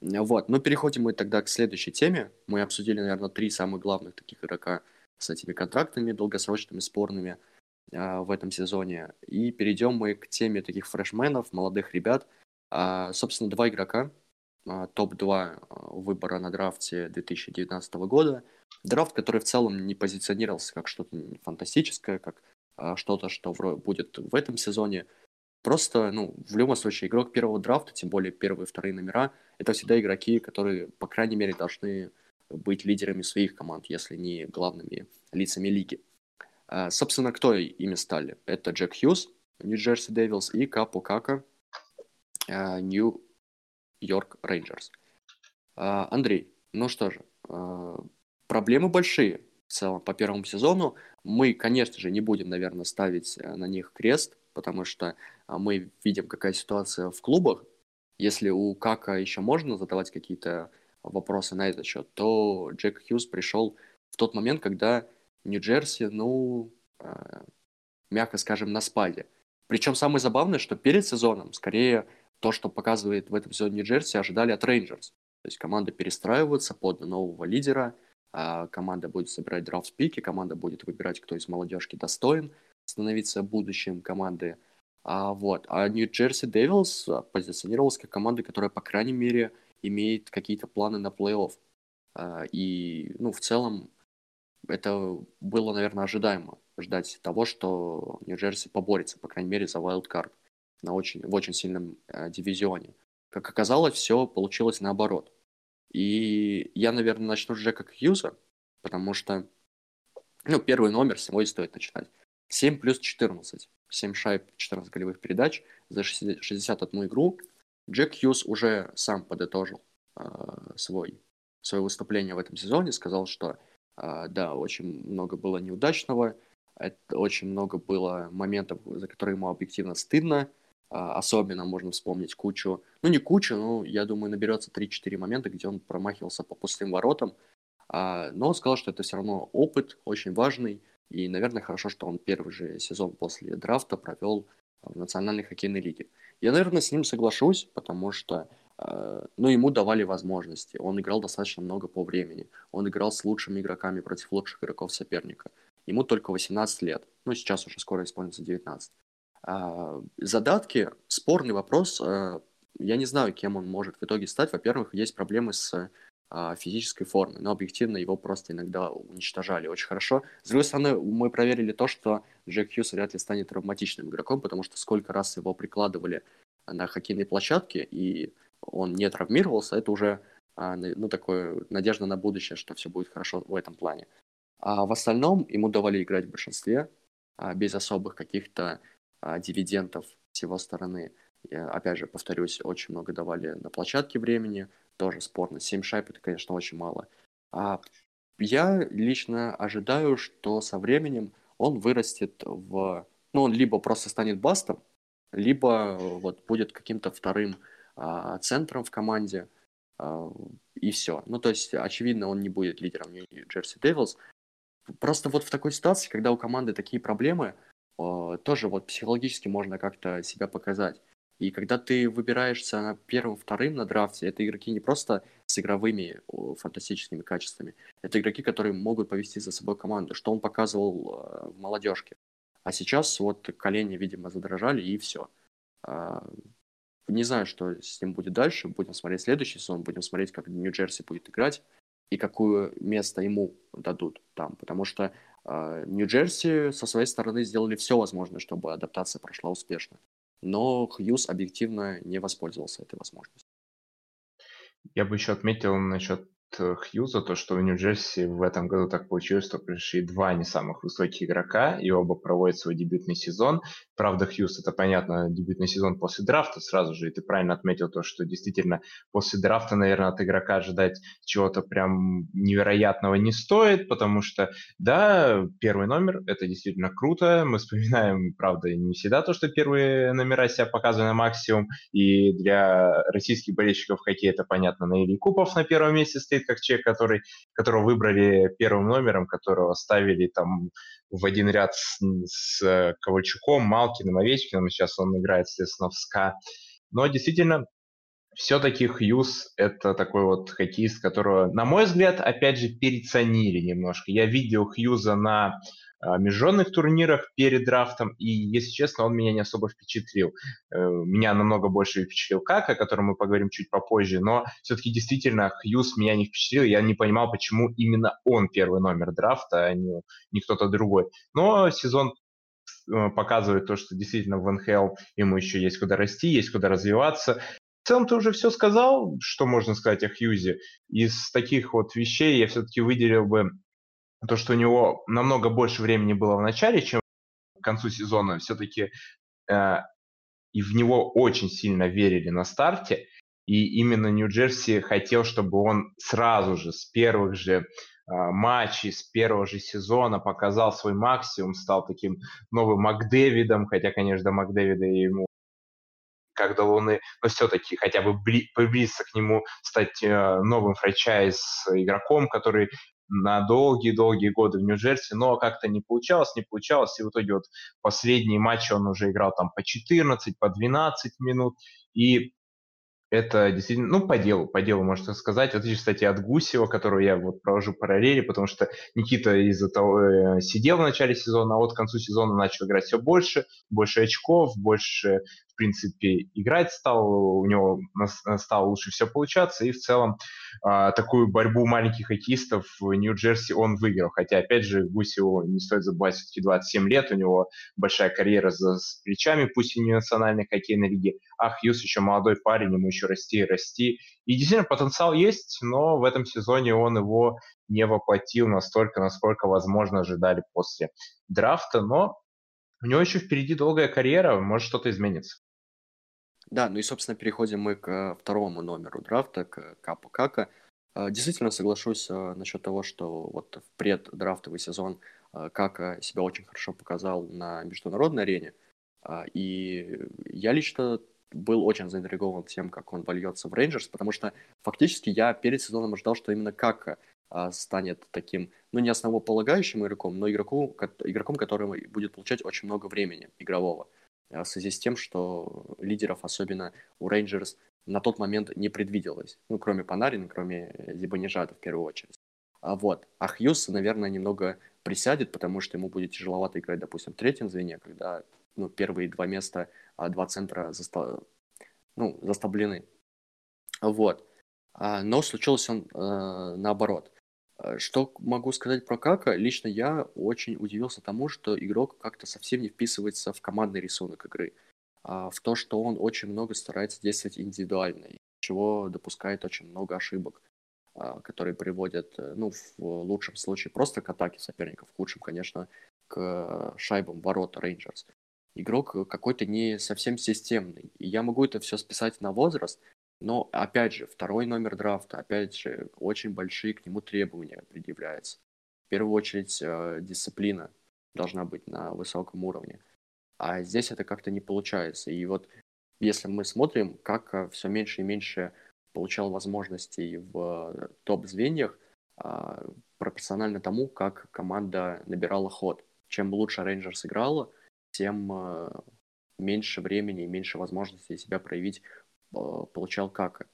Вот, ну переходим мы тогда к следующей теме. Мы обсудили, наверное, три самых главных таких игрока с этими контрактами долгосрочными, спорными – в этом сезоне. И перейдем мы к теме таких фрешменов, молодых ребят. А, собственно, два игрока, а, топ-2 выбора на драфте 2019 года. Драфт, который в целом не позиционировался как что-то фантастическое, как что-то, что будет в этом сезоне. Просто, ну, в любом случае, игрок первого драфта, тем более первые и вторые номера, это всегда игроки, которые, по крайней мере, должны быть лидерами своих команд, если не главными лицами лиги. А, собственно, кто ими стали? Это Джек Хьюз, Нью-Джерси Девилс, и Капо Кака, а, Нью-Йорк Рейнджерс. А, Андрей, ну что же, проблемы большие в целом по первому сезону. Мы, конечно же, не будем, наверное, ставить э, на них крест, потому что мы видим, какая ситуация в клубах, Если у Кака еще можно задавать какие-то вопросы на этот счет, то Джек Хьюз пришел в тот момент, когда Нью-Джерси, ну, э, мягко скажем, на спаде. Причем самое забавное, что перед сезоном, скорее, то, что показывает в этом сезоне Нью-Джерси, ожидали от Рейнджерс. То есть команда перестраивается под нового лидера, а команда будет собирать драфт-пики, команда будет выбирать, кто из молодежки достоин становиться будущим команды. А, вот. а Нью-Джерси Девилс позиционировался как команда, которая, по крайней мере, имеет какие-то планы на плей-офф. А, и, ну, в целом, это было, наверное, ожидаемо. Ждать того, что Нью-Джерси поборется, по крайней мере, за wildcard на очень, в очень сильном э, дивизионе. Как оказалось, все получилось наоборот. И я, наверное, начну с Джека Хьюза, потому что, ну, первый номер с него и стоит начинать. 7 плюс 14. 7 шайб, 14 голевых передач за 61 игру. Джек Хьюз уже сам подытожил э, свой, свое выступление в этом сезоне, сказал, что да, очень много было неудачного, это очень много было моментов, за которые ему объективно стыдно, э, особенно можно вспомнить кучу, ну не кучу, но я думаю наберется 3-4 момента, где он промахивался по пустым воротам, э, но он сказал, что это все равно опыт очень важный, и, наверное, хорошо, что он первый же сезон после драфта провел в Национальной хоккейной лиге. Я, наверное, с ним соглашусь, потому что э, ну, ему давали возможности. Он играл достаточно много по времени. Он играл с лучшими игроками против лучших игроков соперника. Ему только 18 лет. Ну, сейчас уже скоро исполнится 19. А, задатки – спорный вопрос. Э, я не знаю, кем он может в итоге стать. Во-первых, есть проблемы с а, физической формы, но объективно его просто иногда уничтожали очень хорошо. С другой стороны, мы проверили то, что Джек Хьюз вряд ли станет травматичным игроком, потому что сколько раз его прикладывали на хоккейной площадке, и он не травмировался, это уже а, ну, такое надежда на будущее, что все будет хорошо в этом плане. А в остальном ему давали играть в большинстве, а, без особых каких-то дивидендов с его стороны. Я, опять же, повторюсь, очень много давали на площадке времени, тоже спорно. 7 шайб это, конечно, очень мало. А я лично ожидаю, что со временем он вырастет в... Ну, он либо просто станет бастом, либо вот будет каким-то вторым а, центром в команде, а, и все. Ну, то есть, очевидно, он не будет лидером Нью-Джерси Девилс. Просто вот в такой ситуации, когда у команды такие проблемы, а, тоже вот психологически можно как-то себя показать. И когда ты выбираешься первым, вторым на драфте, это игроки не просто с игровыми фантастическими качествами, это игроки, которые могут повести за собой команду, что он показывал в молодежке. А сейчас вот колени, видимо, задрожали, и все. Не знаю, что с ним будет дальше. Будем смотреть следующий сезон, будем смотреть, как Нью-Джерси будет играть и какое место ему дадут там. Потому что э, Нью-Джерси со своей стороны сделали все возможное, чтобы адаптация прошла успешно но Хьюз объективно не воспользовался этой возможностью. Я бы еще отметил насчет Э, Хьюза, то, что в Нью-Джерси в этом году так получилось, что пришли два не самых высоких игрока, и оба проводят свой дебютный сезон. Правда, Хьюз, это понятно, дебютный сезон после драфта сразу же, и ты правильно отметил то, что действительно после драфта, наверное, от игрока ожидать чего-то прям невероятного не стоит, потому что, да, первый номер, это действительно круто, мы вспоминаем, правда, не всегда то, что первые номера себя показывают на максимум, и для российских болельщиков хоккея это понятно, на Ильи Купов на первом месте стоит, как человек, который, которого выбрали первым номером, которого ставили там в один ряд с, с Ковальчуком, Малкиным, Овечкиным. Сейчас он играет, соответственно, в СКА. Но действительно, все-таки Хьюз – это такой вот хоккеист, которого, на мой взгляд, опять же, переценили немножко. Я видел Хьюза на а, международных турнирах перед драфтом, и, если честно, он меня не особо впечатлил. Э, меня намного больше впечатлил Как, о котором мы поговорим чуть попозже, но все-таки действительно Хьюз меня не впечатлил, я не понимал, почему именно он первый номер драфта, а не, не кто-то другой. Но сезон э, показывает то, что действительно в НХЛ ему еще есть куда расти, есть куда развиваться. В целом ты уже все сказал, что можно сказать о Хьюзе. Из таких вот вещей я все-таки выделил бы то, что у него намного больше времени было в начале, чем к концу сезона, все-таки э, и в него очень сильно верили на старте, и именно Нью-Джерси хотел, чтобы он сразу же, с первых же э, матчей, с первого же сезона показал свой максимум, стал таким новым Макдэвидом, хотя, конечно, Макдэвида ему как до Луны, но все-таки хотя бы бли, приблизиться к нему, стать э, новым франчайз-игроком, который на долгие-долгие годы в Нью-Джерси, но как-то не получалось, не получалось, и в итоге вот последние матчи он уже играл там по 14, по 12 минут, и это действительно, ну, по делу, по делу, можно сказать. В отличие, кстати, от Гусева, которую я вот провожу параллели, потому что Никита из-за того э, сидел в начале сезона, а вот к концу сезона начал играть все больше, больше очков, больше в принципе, играть стал, у него стало лучше все получаться, и в целом а, такую борьбу маленьких хоккеистов в Нью-Джерси он выиграл. Хотя, опять же, Гусеву не стоит забывать, все-таки 27 лет, у него большая карьера за плечами, пусть и не национальной хоккейной лиги, а Хьюз еще молодой парень, ему еще расти и расти. И действительно, потенциал есть, но в этом сезоне он его не воплотил настолько, насколько, возможно, ожидали после драфта, но у него еще впереди долгая карьера, может что-то изменится. Да, ну и, собственно, переходим мы к э, второму номеру драфта, к Капу Кака. Э, действительно соглашусь э, насчет того, что вот в преддрафтовый сезон Кака себя очень хорошо показал на международной арене. И я лично был очень заинтригован тем, как он вольется в Рейнджерс, потому что фактически я перед сезоном ожидал, что именно Кака станет таким, ну, не основополагающим игроком, но игроку, игроком, который будет получать очень много времени игрового. В связи с тем, что лидеров, особенно у Рейнджерс, на тот момент не предвиделось. Ну, кроме Панарина, кроме Зибанежада в первую очередь. А вот. А Хьюз, наверное, немного присядет, потому что ему будет тяжеловато играть, допустим, в третьем звене, когда ну, первые два места, а два центра заста... ну, заставлены. Вот. А, но случилось он э, наоборот. Э, что могу сказать про Кака? Лично я очень удивился тому, что игрок как-то совсем не вписывается в командный рисунок игры. А в то, что он очень много старается действовать индивидуально, чего допускает очень много ошибок, а, которые приводят, э, ну, в лучшем случае просто к атаке соперников, в худшем, конечно, к шайбам ворот Рейнджерс. Игрок какой-то не совсем системный. И я могу это все списать на возраст, но, опять же, второй номер драфта, опять же, очень большие к нему требования предъявляются. В первую очередь, э, дисциплина должна быть на высоком уровне. А здесь это как-то не получается. И вот если мы смотрим, как э, все меньше и меньше получал возможностей в топ-звеньях, э, пропорционально тому, как команда набирала ход. Чем лучше Рейнджерс играла, тем э, меньше времени и меньше возможностей себя проявить получал как.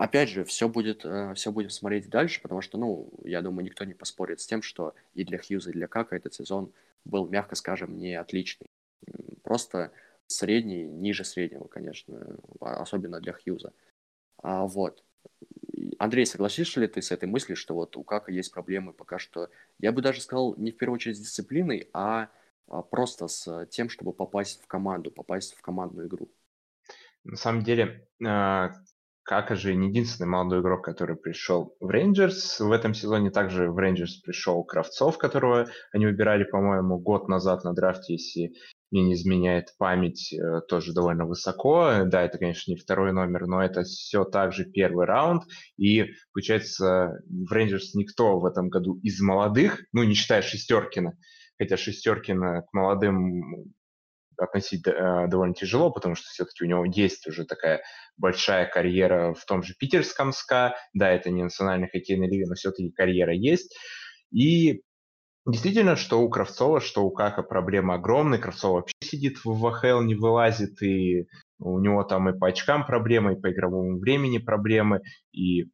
Опять же, все будет, э, все будем смотреть дальше, потому что, ну, я думаю, никто не поспорит с тем, что и для Хьюза, и для Кака этот сезон был, мягко скажем, не отличный. Просто средний, ниже среднего, конечно, а, особенно для Хьюза. А, вот. Андрей, согласишься ли ты с этой мыслью, что вот у Кака есть проблемы пока что, я бы даже сказал, не в первую очередь с дисциплиной, а, а просто с тем, чтобы попасть в команду, попасть в командную игру? На самом деле, а, Кака же не единственный молодой игрок, который пришел в Рейнджерс. В этом сезоне также в Рейнджерс пришел Кравцов, которого они выбирали, по-моему, год назад на драфте, если мне не изменяет память, э, тоже довольно высоко. Да, это, конечно, не второй номер, но это все также первый раунд. И, получается, в Рейнджерс никто в этом году из молодых, ну, не считая Шестеркина, хотя Шестеркина к молодым относить э, довольно тяжело, потому что все-таки у него есть уже такая большая карьера в том же питерском СКА. Да, это не национальная хоккейная лига, но все-таки карьера есть. И действительно, что у Кравцова, что у Кака проблема огромная. Кравцов вообще сидит в ВХЛ, не вылазит, и у него там и по очкам проблемы, и по игровому времени проблемы, и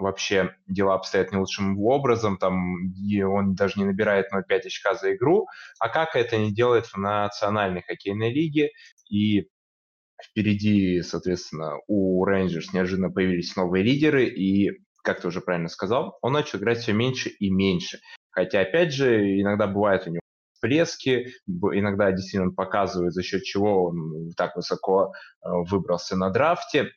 вообще дела обстоят не лучшим образом, там и он даже не набирает 0,5 очка за игру, а как это не делает в национальной хоккейной лиге, и впереди, соответственно, у Рейнджерс неожиданно появились новые лидеры, и, как ты уже правильно сказал, он начал играть все меньше и меньше. Хотя, опять же, иногда бывает у него всплески, иногда действительно он показывает, за счет чего он так высоко э, выбрался на драфте.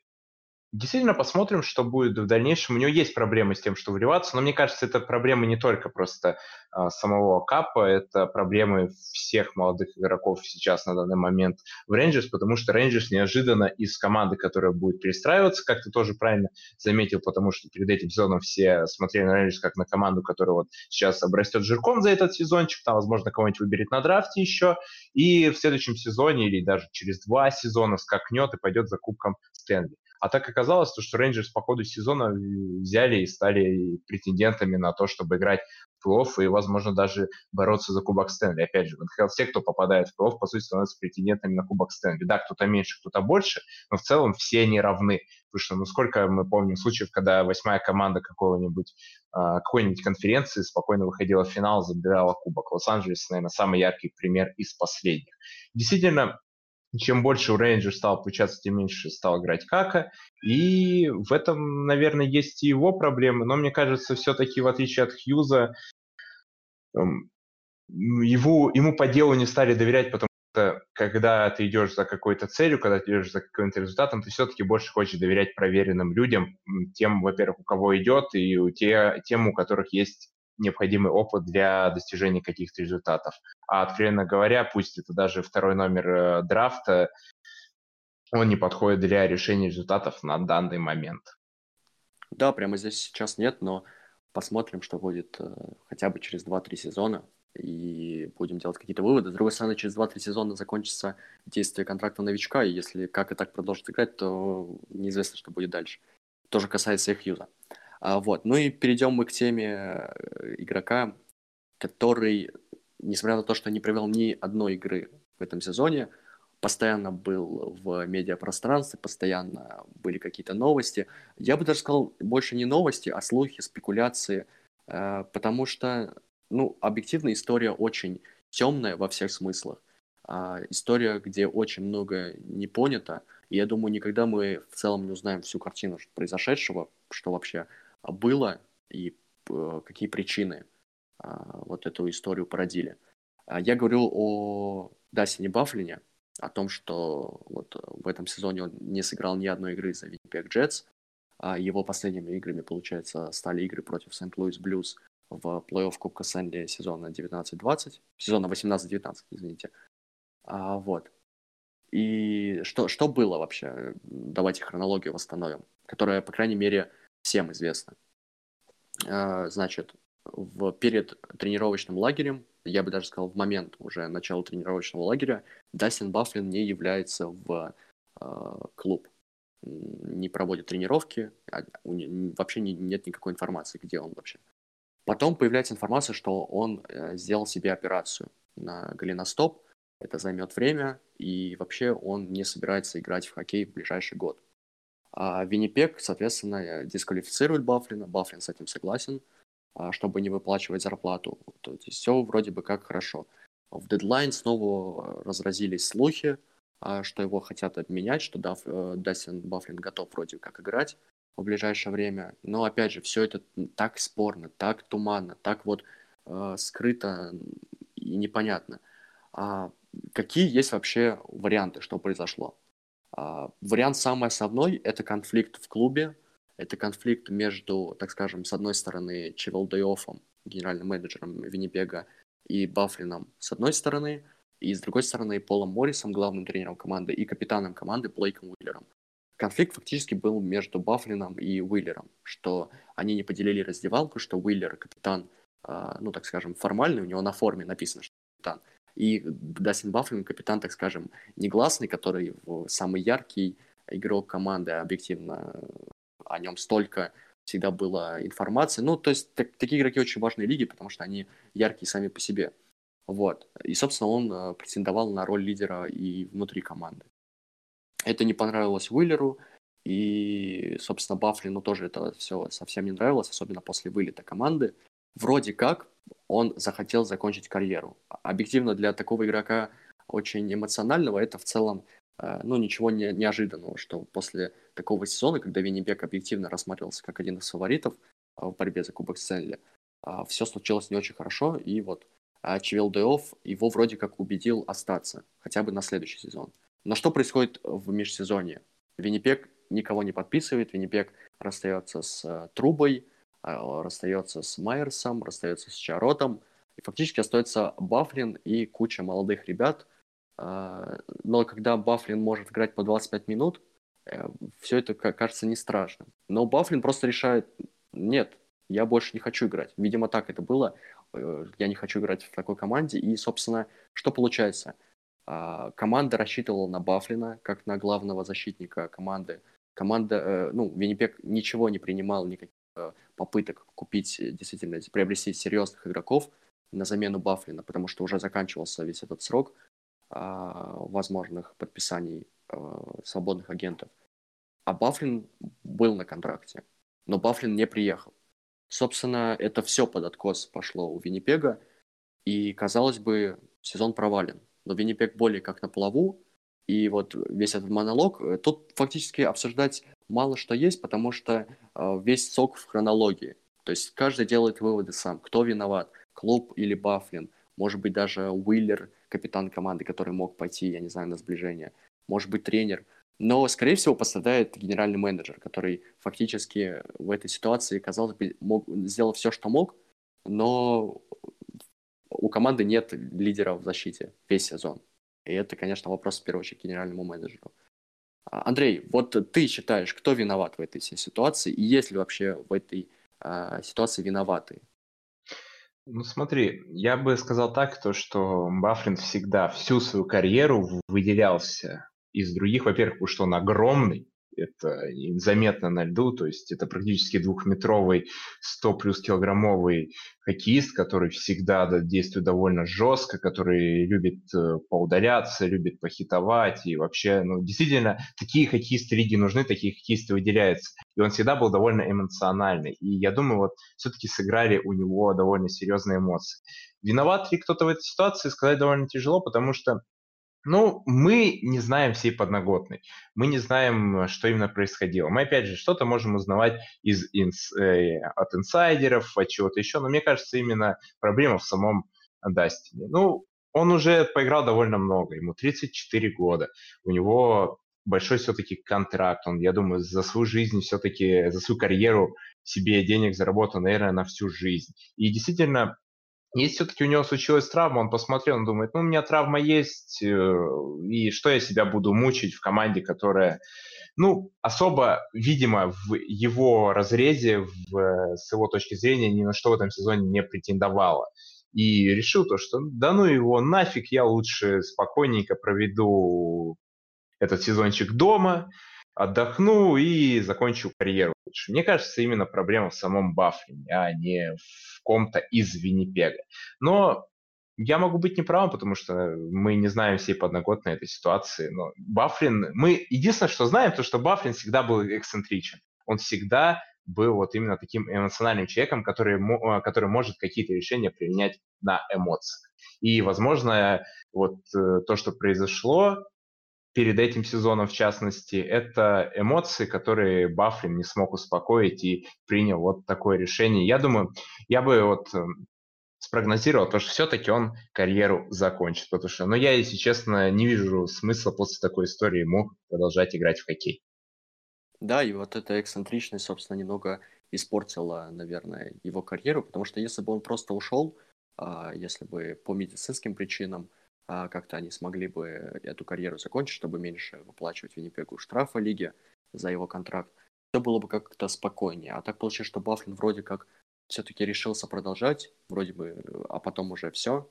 Действительно, посмотрим, что будет в дальнейшем. У него есть проблемы с тем, что вливаться, но мне кажется, это проблемы не только просто а, самого Капа, это проблемы всех молодых игроков сейчас на данный момент в Рейнджерс, потому что Рейнджерс неожиданно из команды, которая будет перестраиваться, как ты тоже правильно заметил, потому что перед этим сезоном все смотрели на Рейнджерс как на команду, которая вот сейчас обрастет жирком за этот сезончик, там, возможно, кого-нибудь выберет на драфте еще, и в следующем сезоне или даже через два сезона скакнет и пойдет за Кубком Стэнли. А так оказалось, то, что Рейнджерс по ходу сезона взяли и стали претендентами на то, чтобы играть в плей-офф и, возможно, даже бороться за Кубок Стэнли. Опять же, в НХЛ все, кто попадает в плей-офф, по сути, становятся претендентами на Кубок Стэнли. Да, кто-то меньше, кто-то больше, но в целом все они равны. Потому что, ну, сколько мы помним случаев, когда восьмая команда какого-нибудь, а, какой-нибудь конференции спокойно выходила в финал, забирала Кубок. Лос-Анджелес, наверное, самый яркий пример из последних. Действительно, чем больше у Рейнджер стал получаться, тем меньше стал играть Кака. И в этом, наверное, есть и его проблемы. Но мне кажется, все-таки, в отличие от Хьюза, эм, его, ему по делу не стали доверять, потому что когда ты идешь за какой-то целью, когда ты идешь за каким-то результатом, ты все-таки больше хочешь доверять проверенным людям, тем, во-первых, у кого идет, и у те, тем, у которых есть необходимый опыт для достижения каких-то результатов. А откровенно говоря, пусть это даже второй номер э, драфта, он не подходит для решения результатов на данный момент. Да, прямо здесь сейчас нет, но посмотрим, что будет э, хотя бы через 2-3 сезона, и будем делать какие-то выводы. С другой стороны, через 2-3 сезона закончится действие контракта новичка, и если как и так продолжит играть, то неизвестно, что будет дальше. Тоже касается их юза. А, вот. Ну и перейдем мы к теме э, игрока, который, несмотря на то, что не провел ни одной игры в этом сезоне, постоянно был в медиапространстве, постоянно были какие-то новости. Я бы даже сказал, больше не новости, а слухи, спекуляции, э, потому что, ну, объективно история очень темная во всех смыслах. А, история, где очень много не понято, и я думаю, никогда мы в целом не узнаем всю картину произошедшего, что вообще было и э, какие причины а, вот эту историю породили. А, я говорил о Дасине Баффлине, о том, что вот в этом сезоне он не сыграл ни одной игры за Winnipeg Джетс. Его последними играми, получается, стали игры против Сент-Луис Блюз в плей-офф Кубка Сэнди сезона 19-20, сезона 18-19, извините. А, вот. И что, что было вообще? Давайте хронологию восстановим, которая, по крайней мере, всем известно. А, значит, в, перед тренировочным лагерем, я бы даже сказал, в момент уже начала тренировочного лагеря, Дастин Баффлин не является в э, клуб, не проводит тренировки, а, вообще не, нет никакой информации, где он вообще. Потом появляется информация, что он э, сделал себе операцию на голеностоп, это займет время, и вообще он не собирается играть в хоккей в ближайший год. А Виннипек, соответственно, э, дисквалифицирует Баффлина, Баффлин с этим согласен, а, чтобы не выплачивать зарплату. То есть все вроде бы как хорошо. В дедлайн снова разразились слухи, а, что его хотят обменять, что э, Дастин Баффлин готов вроде как играть в ближайшее время. Но опять же, все это так спорно, так туманно, так вот э, скрыто и непонятно. А какие есть вообще варианты, что произошло? А, вариант самый основной – это конфликт в клубе, это конфликт между, так скажем, с одной стороны, Чевелдейофом, генеральным менеджером Виннипега, и Баффлином с одной стороны, и с другой стороны Полом Моррисом, главным тренером команды, и капитаном команды Блейком Уиллером. Конфликт фактически был между Баффлином и Уиллером, что они не поделили раздевалку, что Уиллер капитан, а, ну, так скажем, формальный, у него на форме написано, что капитан, и Дастин Баффлин, капитан, так скажем, негласный, который самый яркий игрок команды, объективно о нем столько всегда было информации. Ну, то есть так, такие игроки очень важные лиги, потому что они яркие сами по себе. Вот. И, собственно, он э, претендовал на роль лидера и внутри команды. Это не понравилось Уиллеру, и, собственно, Баффлину тоже это все совсем не нравилось, особенно после вылета команды. Вроде как он захотел закончить карьеру. Объективно для такого игрока очень эмоционального это в целом э, ну, ничего не, неожиданного, что после такого сезона, когда Виннибек объективно рассматривался как один из фаворитов э, в борьбе за Кубок Стэнли, э, все случилось не очень хорошо, и вот Чевел Деофф его вроде как убедил остаться, хотя бы на следующий сезон. Но что происходит в межсезонье? Виннипек никого не подписывает, Виннипек расстается с Трубой, расстается с Майерсом, расстается с Чаротом, и фактически остается Бафлин и куча молодых ребят. А, но когда Бафлин может играть по 25 минут, э, все это кажется не страшным. Но Бафлин просто решает, нет, я больше не хочу играть. Видимо, так это было. Э, я не хочу играть в такой команде. И, собственно, что получается? А, команда рассчитывала на Бафлина, как на главного защитника команды. Команда, э, ну, Виннипек ничего не принимал, никаких попыток купить, э, действительно, приобрести серьезных игроков на замену Бафлина, потому что уже заканчивался весь этот срок а, возможных подписаний свободных агентов. А Бафлин был на контракте, но Бафлин не приехал. Собственно, это все под откос пошло у Виннипега, и, казалось бы, сезон провален. Но Виннипег более как на плаву, и вот весь этот монолог, э, тут фактически обсуждать мало что есть, потому что э, весь сок в хронологии. То есть каждый делает выводы сам, кто виноват, клуб или Бафлин, может быть даже Уиллер, капитан команды, который мог пойти, я не знаю, на сближение, может быть тренер. Но, скорее всего, пострадает генеральный менеджер, который фактически в этой ситуации, казалось бы, мог, сделал все, что мог, но у команды нет лидера в защите весь сезон. И это, конечно, вопрос в первую очередь генеральному менеджеру. А, Андрей, вот ты считаешь, кто виноват в этой всей ситуации, и есть ли вообще в этой а, ситуации виноваты? Ну смотри, я бы сказал так, то, что Баффлин всегда всю свою карьеру выделялся из других, во-первых, потому что он огромный, это заметно на льду, то есть это практически двухметровый 100 плюс килограммовый хоккеист, который всегда действует довольно жестко, который любит э, поудаляться, любит похитовать и вообще, ну, действительно, такие хоккеисты лиги нужны, такие хоккеисты выделяются. И он всегда был довольно эмоциональный. И я думаю, вот все-таки сыграли у него довольно серьезные эмоции. Виноват ли кто-то в этой ситуации, сказать довольно тяжело, потому что ну, мы не знаем всей подноготной. Мы не знаем, что именно происходило. Мы, опять же, что-то можем узнавать из, инс, э, от инсайдеров, от чего-то еще. Но мне кажется, именно проблема в самом Дастине. Ну, он уже поиграл довольно много. Ему 34 года. У него большой все-таки контракт. Он, я думаю, за свою жизнь все-таки, за свою карьеру себе денег заработал, наверное, на всю жизнь. И действительно, если все-таки у него случилась травма, он посмотрел, он думает, ну, у меня травма есть, э, и что я себя буду мучить в команде, которая, ну, особо, видимо, в его разрезе, в, с его точки зрения, ни на что в этом сезоне не претендовала. И решил то, что да ну его нафиг, я лучше спокойненько проведу этот сезончик дома, отдохну и закончу карьеру лучше. Мне кажется, именно проблема в самом Баффлине, а не в ком-то из Виннипега. Но я могу быть неправым, потому что мы не знаем всей подноготной этой ситуации. Но Баффлин... Мы единственное, что знаем, то, что Баффлин всегда был эксцентричен. Он всегда был вот именно таким эмоциональным человеком, который, который может какие-то решения применять на эмоциях. И, возможно, вот э, то, что произошло, перед этим сезоном, в частности, это эмоции, которые Баффлин не смог успокоить и принял вот такое решение. Я думаю, я бы вот эм, спрогнозировал, то, что все-таки он карьеру закончит, потому что, ну, я, если честно, не вижу смысла после такой истории ему продолжать играть в хоккей. Да, и вот эта эксцентричность, собственно, немного испортила, наверное, его карьеру, потому что если бы он просто ушел, а, если бы по медицинским причинам, а как-то они смогли бы эту карьеру закончить, чтобы меньше выплачивать Виннипегу штрафа лиги за его контракт, все было бы как-то спокойнее. А так получилось, что Баффлин вроде как все-таки решился продолжать, вроде бы, а потом уже все.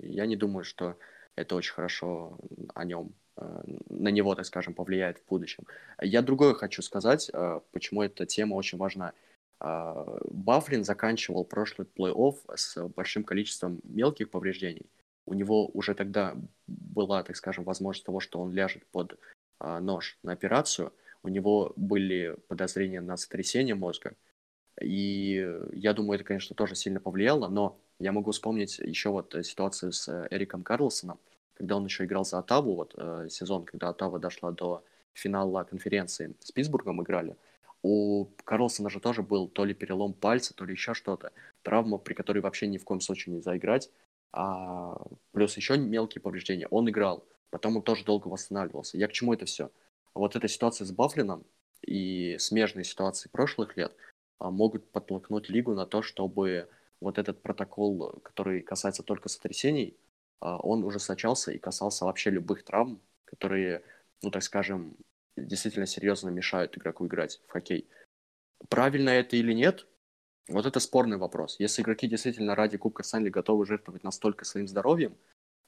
Я не думаю, что это очень хорошо о нем, э, на него, так скажем, повлияет в будущем. Я другое хочу сказать, э, почему эта тема очень важна. Э, Баффлин заканчивал прошлый плей-офф с большим количеством мелких повреждений – у него уже тогда была, так скажем, возможность того, что он ляжет под а, нож на операцию. У него были подозрения на сотрясение мозга. И я думаю, это, конечно, тоже сильно повлияло, но я могу вспомнить еще вот ситуацию с э, Эриком Карлсоном, когда он еще играл за Атаву, вот э, сезон, когда Атава дошла до финала конференции с Питтсбургом играли. У Карлсона же тоже был то ли перелом пальца, то ли еще что-то. Травма, при которой вообще ни в коем случае нельзя играть а, плюс еще мелкие повреждения. Он играл, потом он тоже долго восстанавливался. Я к чему это все? Вот эта ситуация с Бафлином и смежные ситуации прошлых лет а, могут подтолкнуть лигу на то, чтобы вот этот протокол, который касается только сотрясений, а, он ужесточался и касался вообще любых травм, которые, ну так скажем, действительно серьезно мешают игроку играть в хоккей. Правильно это или нет, вот это спорный вопрос. Если игроки действительно ради Кубка Стэнли готовы жертвовать настолько своим здоровьем,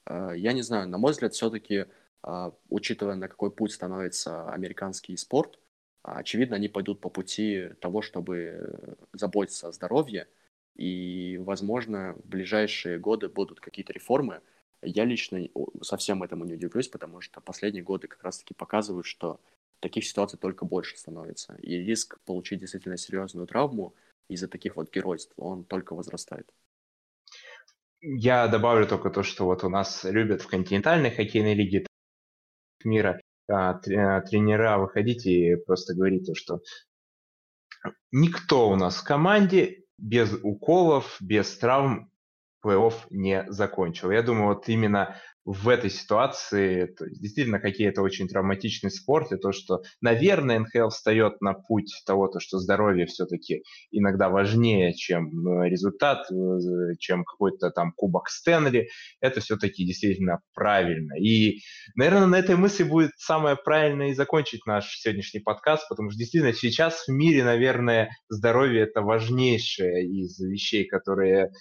Э, я не знаю, на мой взгляд, все-таки, а, учитывая, на какой путь становится американский спорт, очевидно, они пойдут по пути того, чтобы заботиться о здоровье, и, возможно, в ближайшие годы будут какие-то реформы. Я лично совсем этому не удивлюсь, потому что последние годы как раз-таки показывают, что таких ситуаций только больше становится. И риск получить действительно серьезную травму из-за таких вот геройств, он только возрастает. Я добавлю только то, что вот у нас любят в континентальной хоккейной лиге мира а, а, тренера выходить и просто говорить то, что никто у нас в команде без уколов, без травм плей-офф не закончил. Я думаю, вот именно в этой ситуации, то есть действительно какие-то очень травматичный спорт, и то, что, наверное, НХЛ встает на путь того, то, что здоровье все-таки иногда важнее, чем э, результат, э, чем какой-то там кубок Стэнли, это все-таки действительно правильно. И, наверное, на этой мысли будет самое правильное и закончить наш сегодняшний подкаст, потому что действительно сейчас в мире, наверное, здоровье это важнейшее из вещей, которые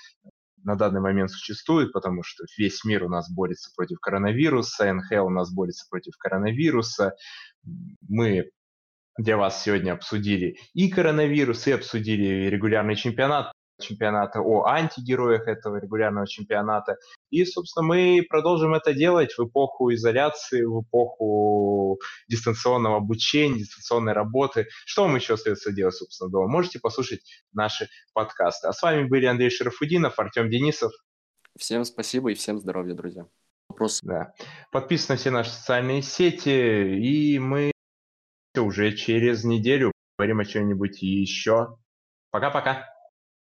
на данный момент существует, потому что весь мир у нас борется против коронавируса, НХЛ у нас борется против коронавируса. Мы для вас сегодня обсудили и коронавирус, и обсудили регулярный чемпионат чемпионата, о антигероях этого регулярного чемпионата. И, собственно, мы продолжим это делать в эпоху изоляции, в эпоху дистанционного обучения, дистанционной работы. Что вам еще остается делать, собственно, дома? Можете послушать наши подкасты. А с вами были Андрей Шарафудинов, Артем Денисов. Всем спасибо и всем здоровья, друзья. Вопрос. Да. Подписывайтесь на все наши социальные сети, и мы уже через неделю поговорим о чем-нибудь еще. Пока-пока.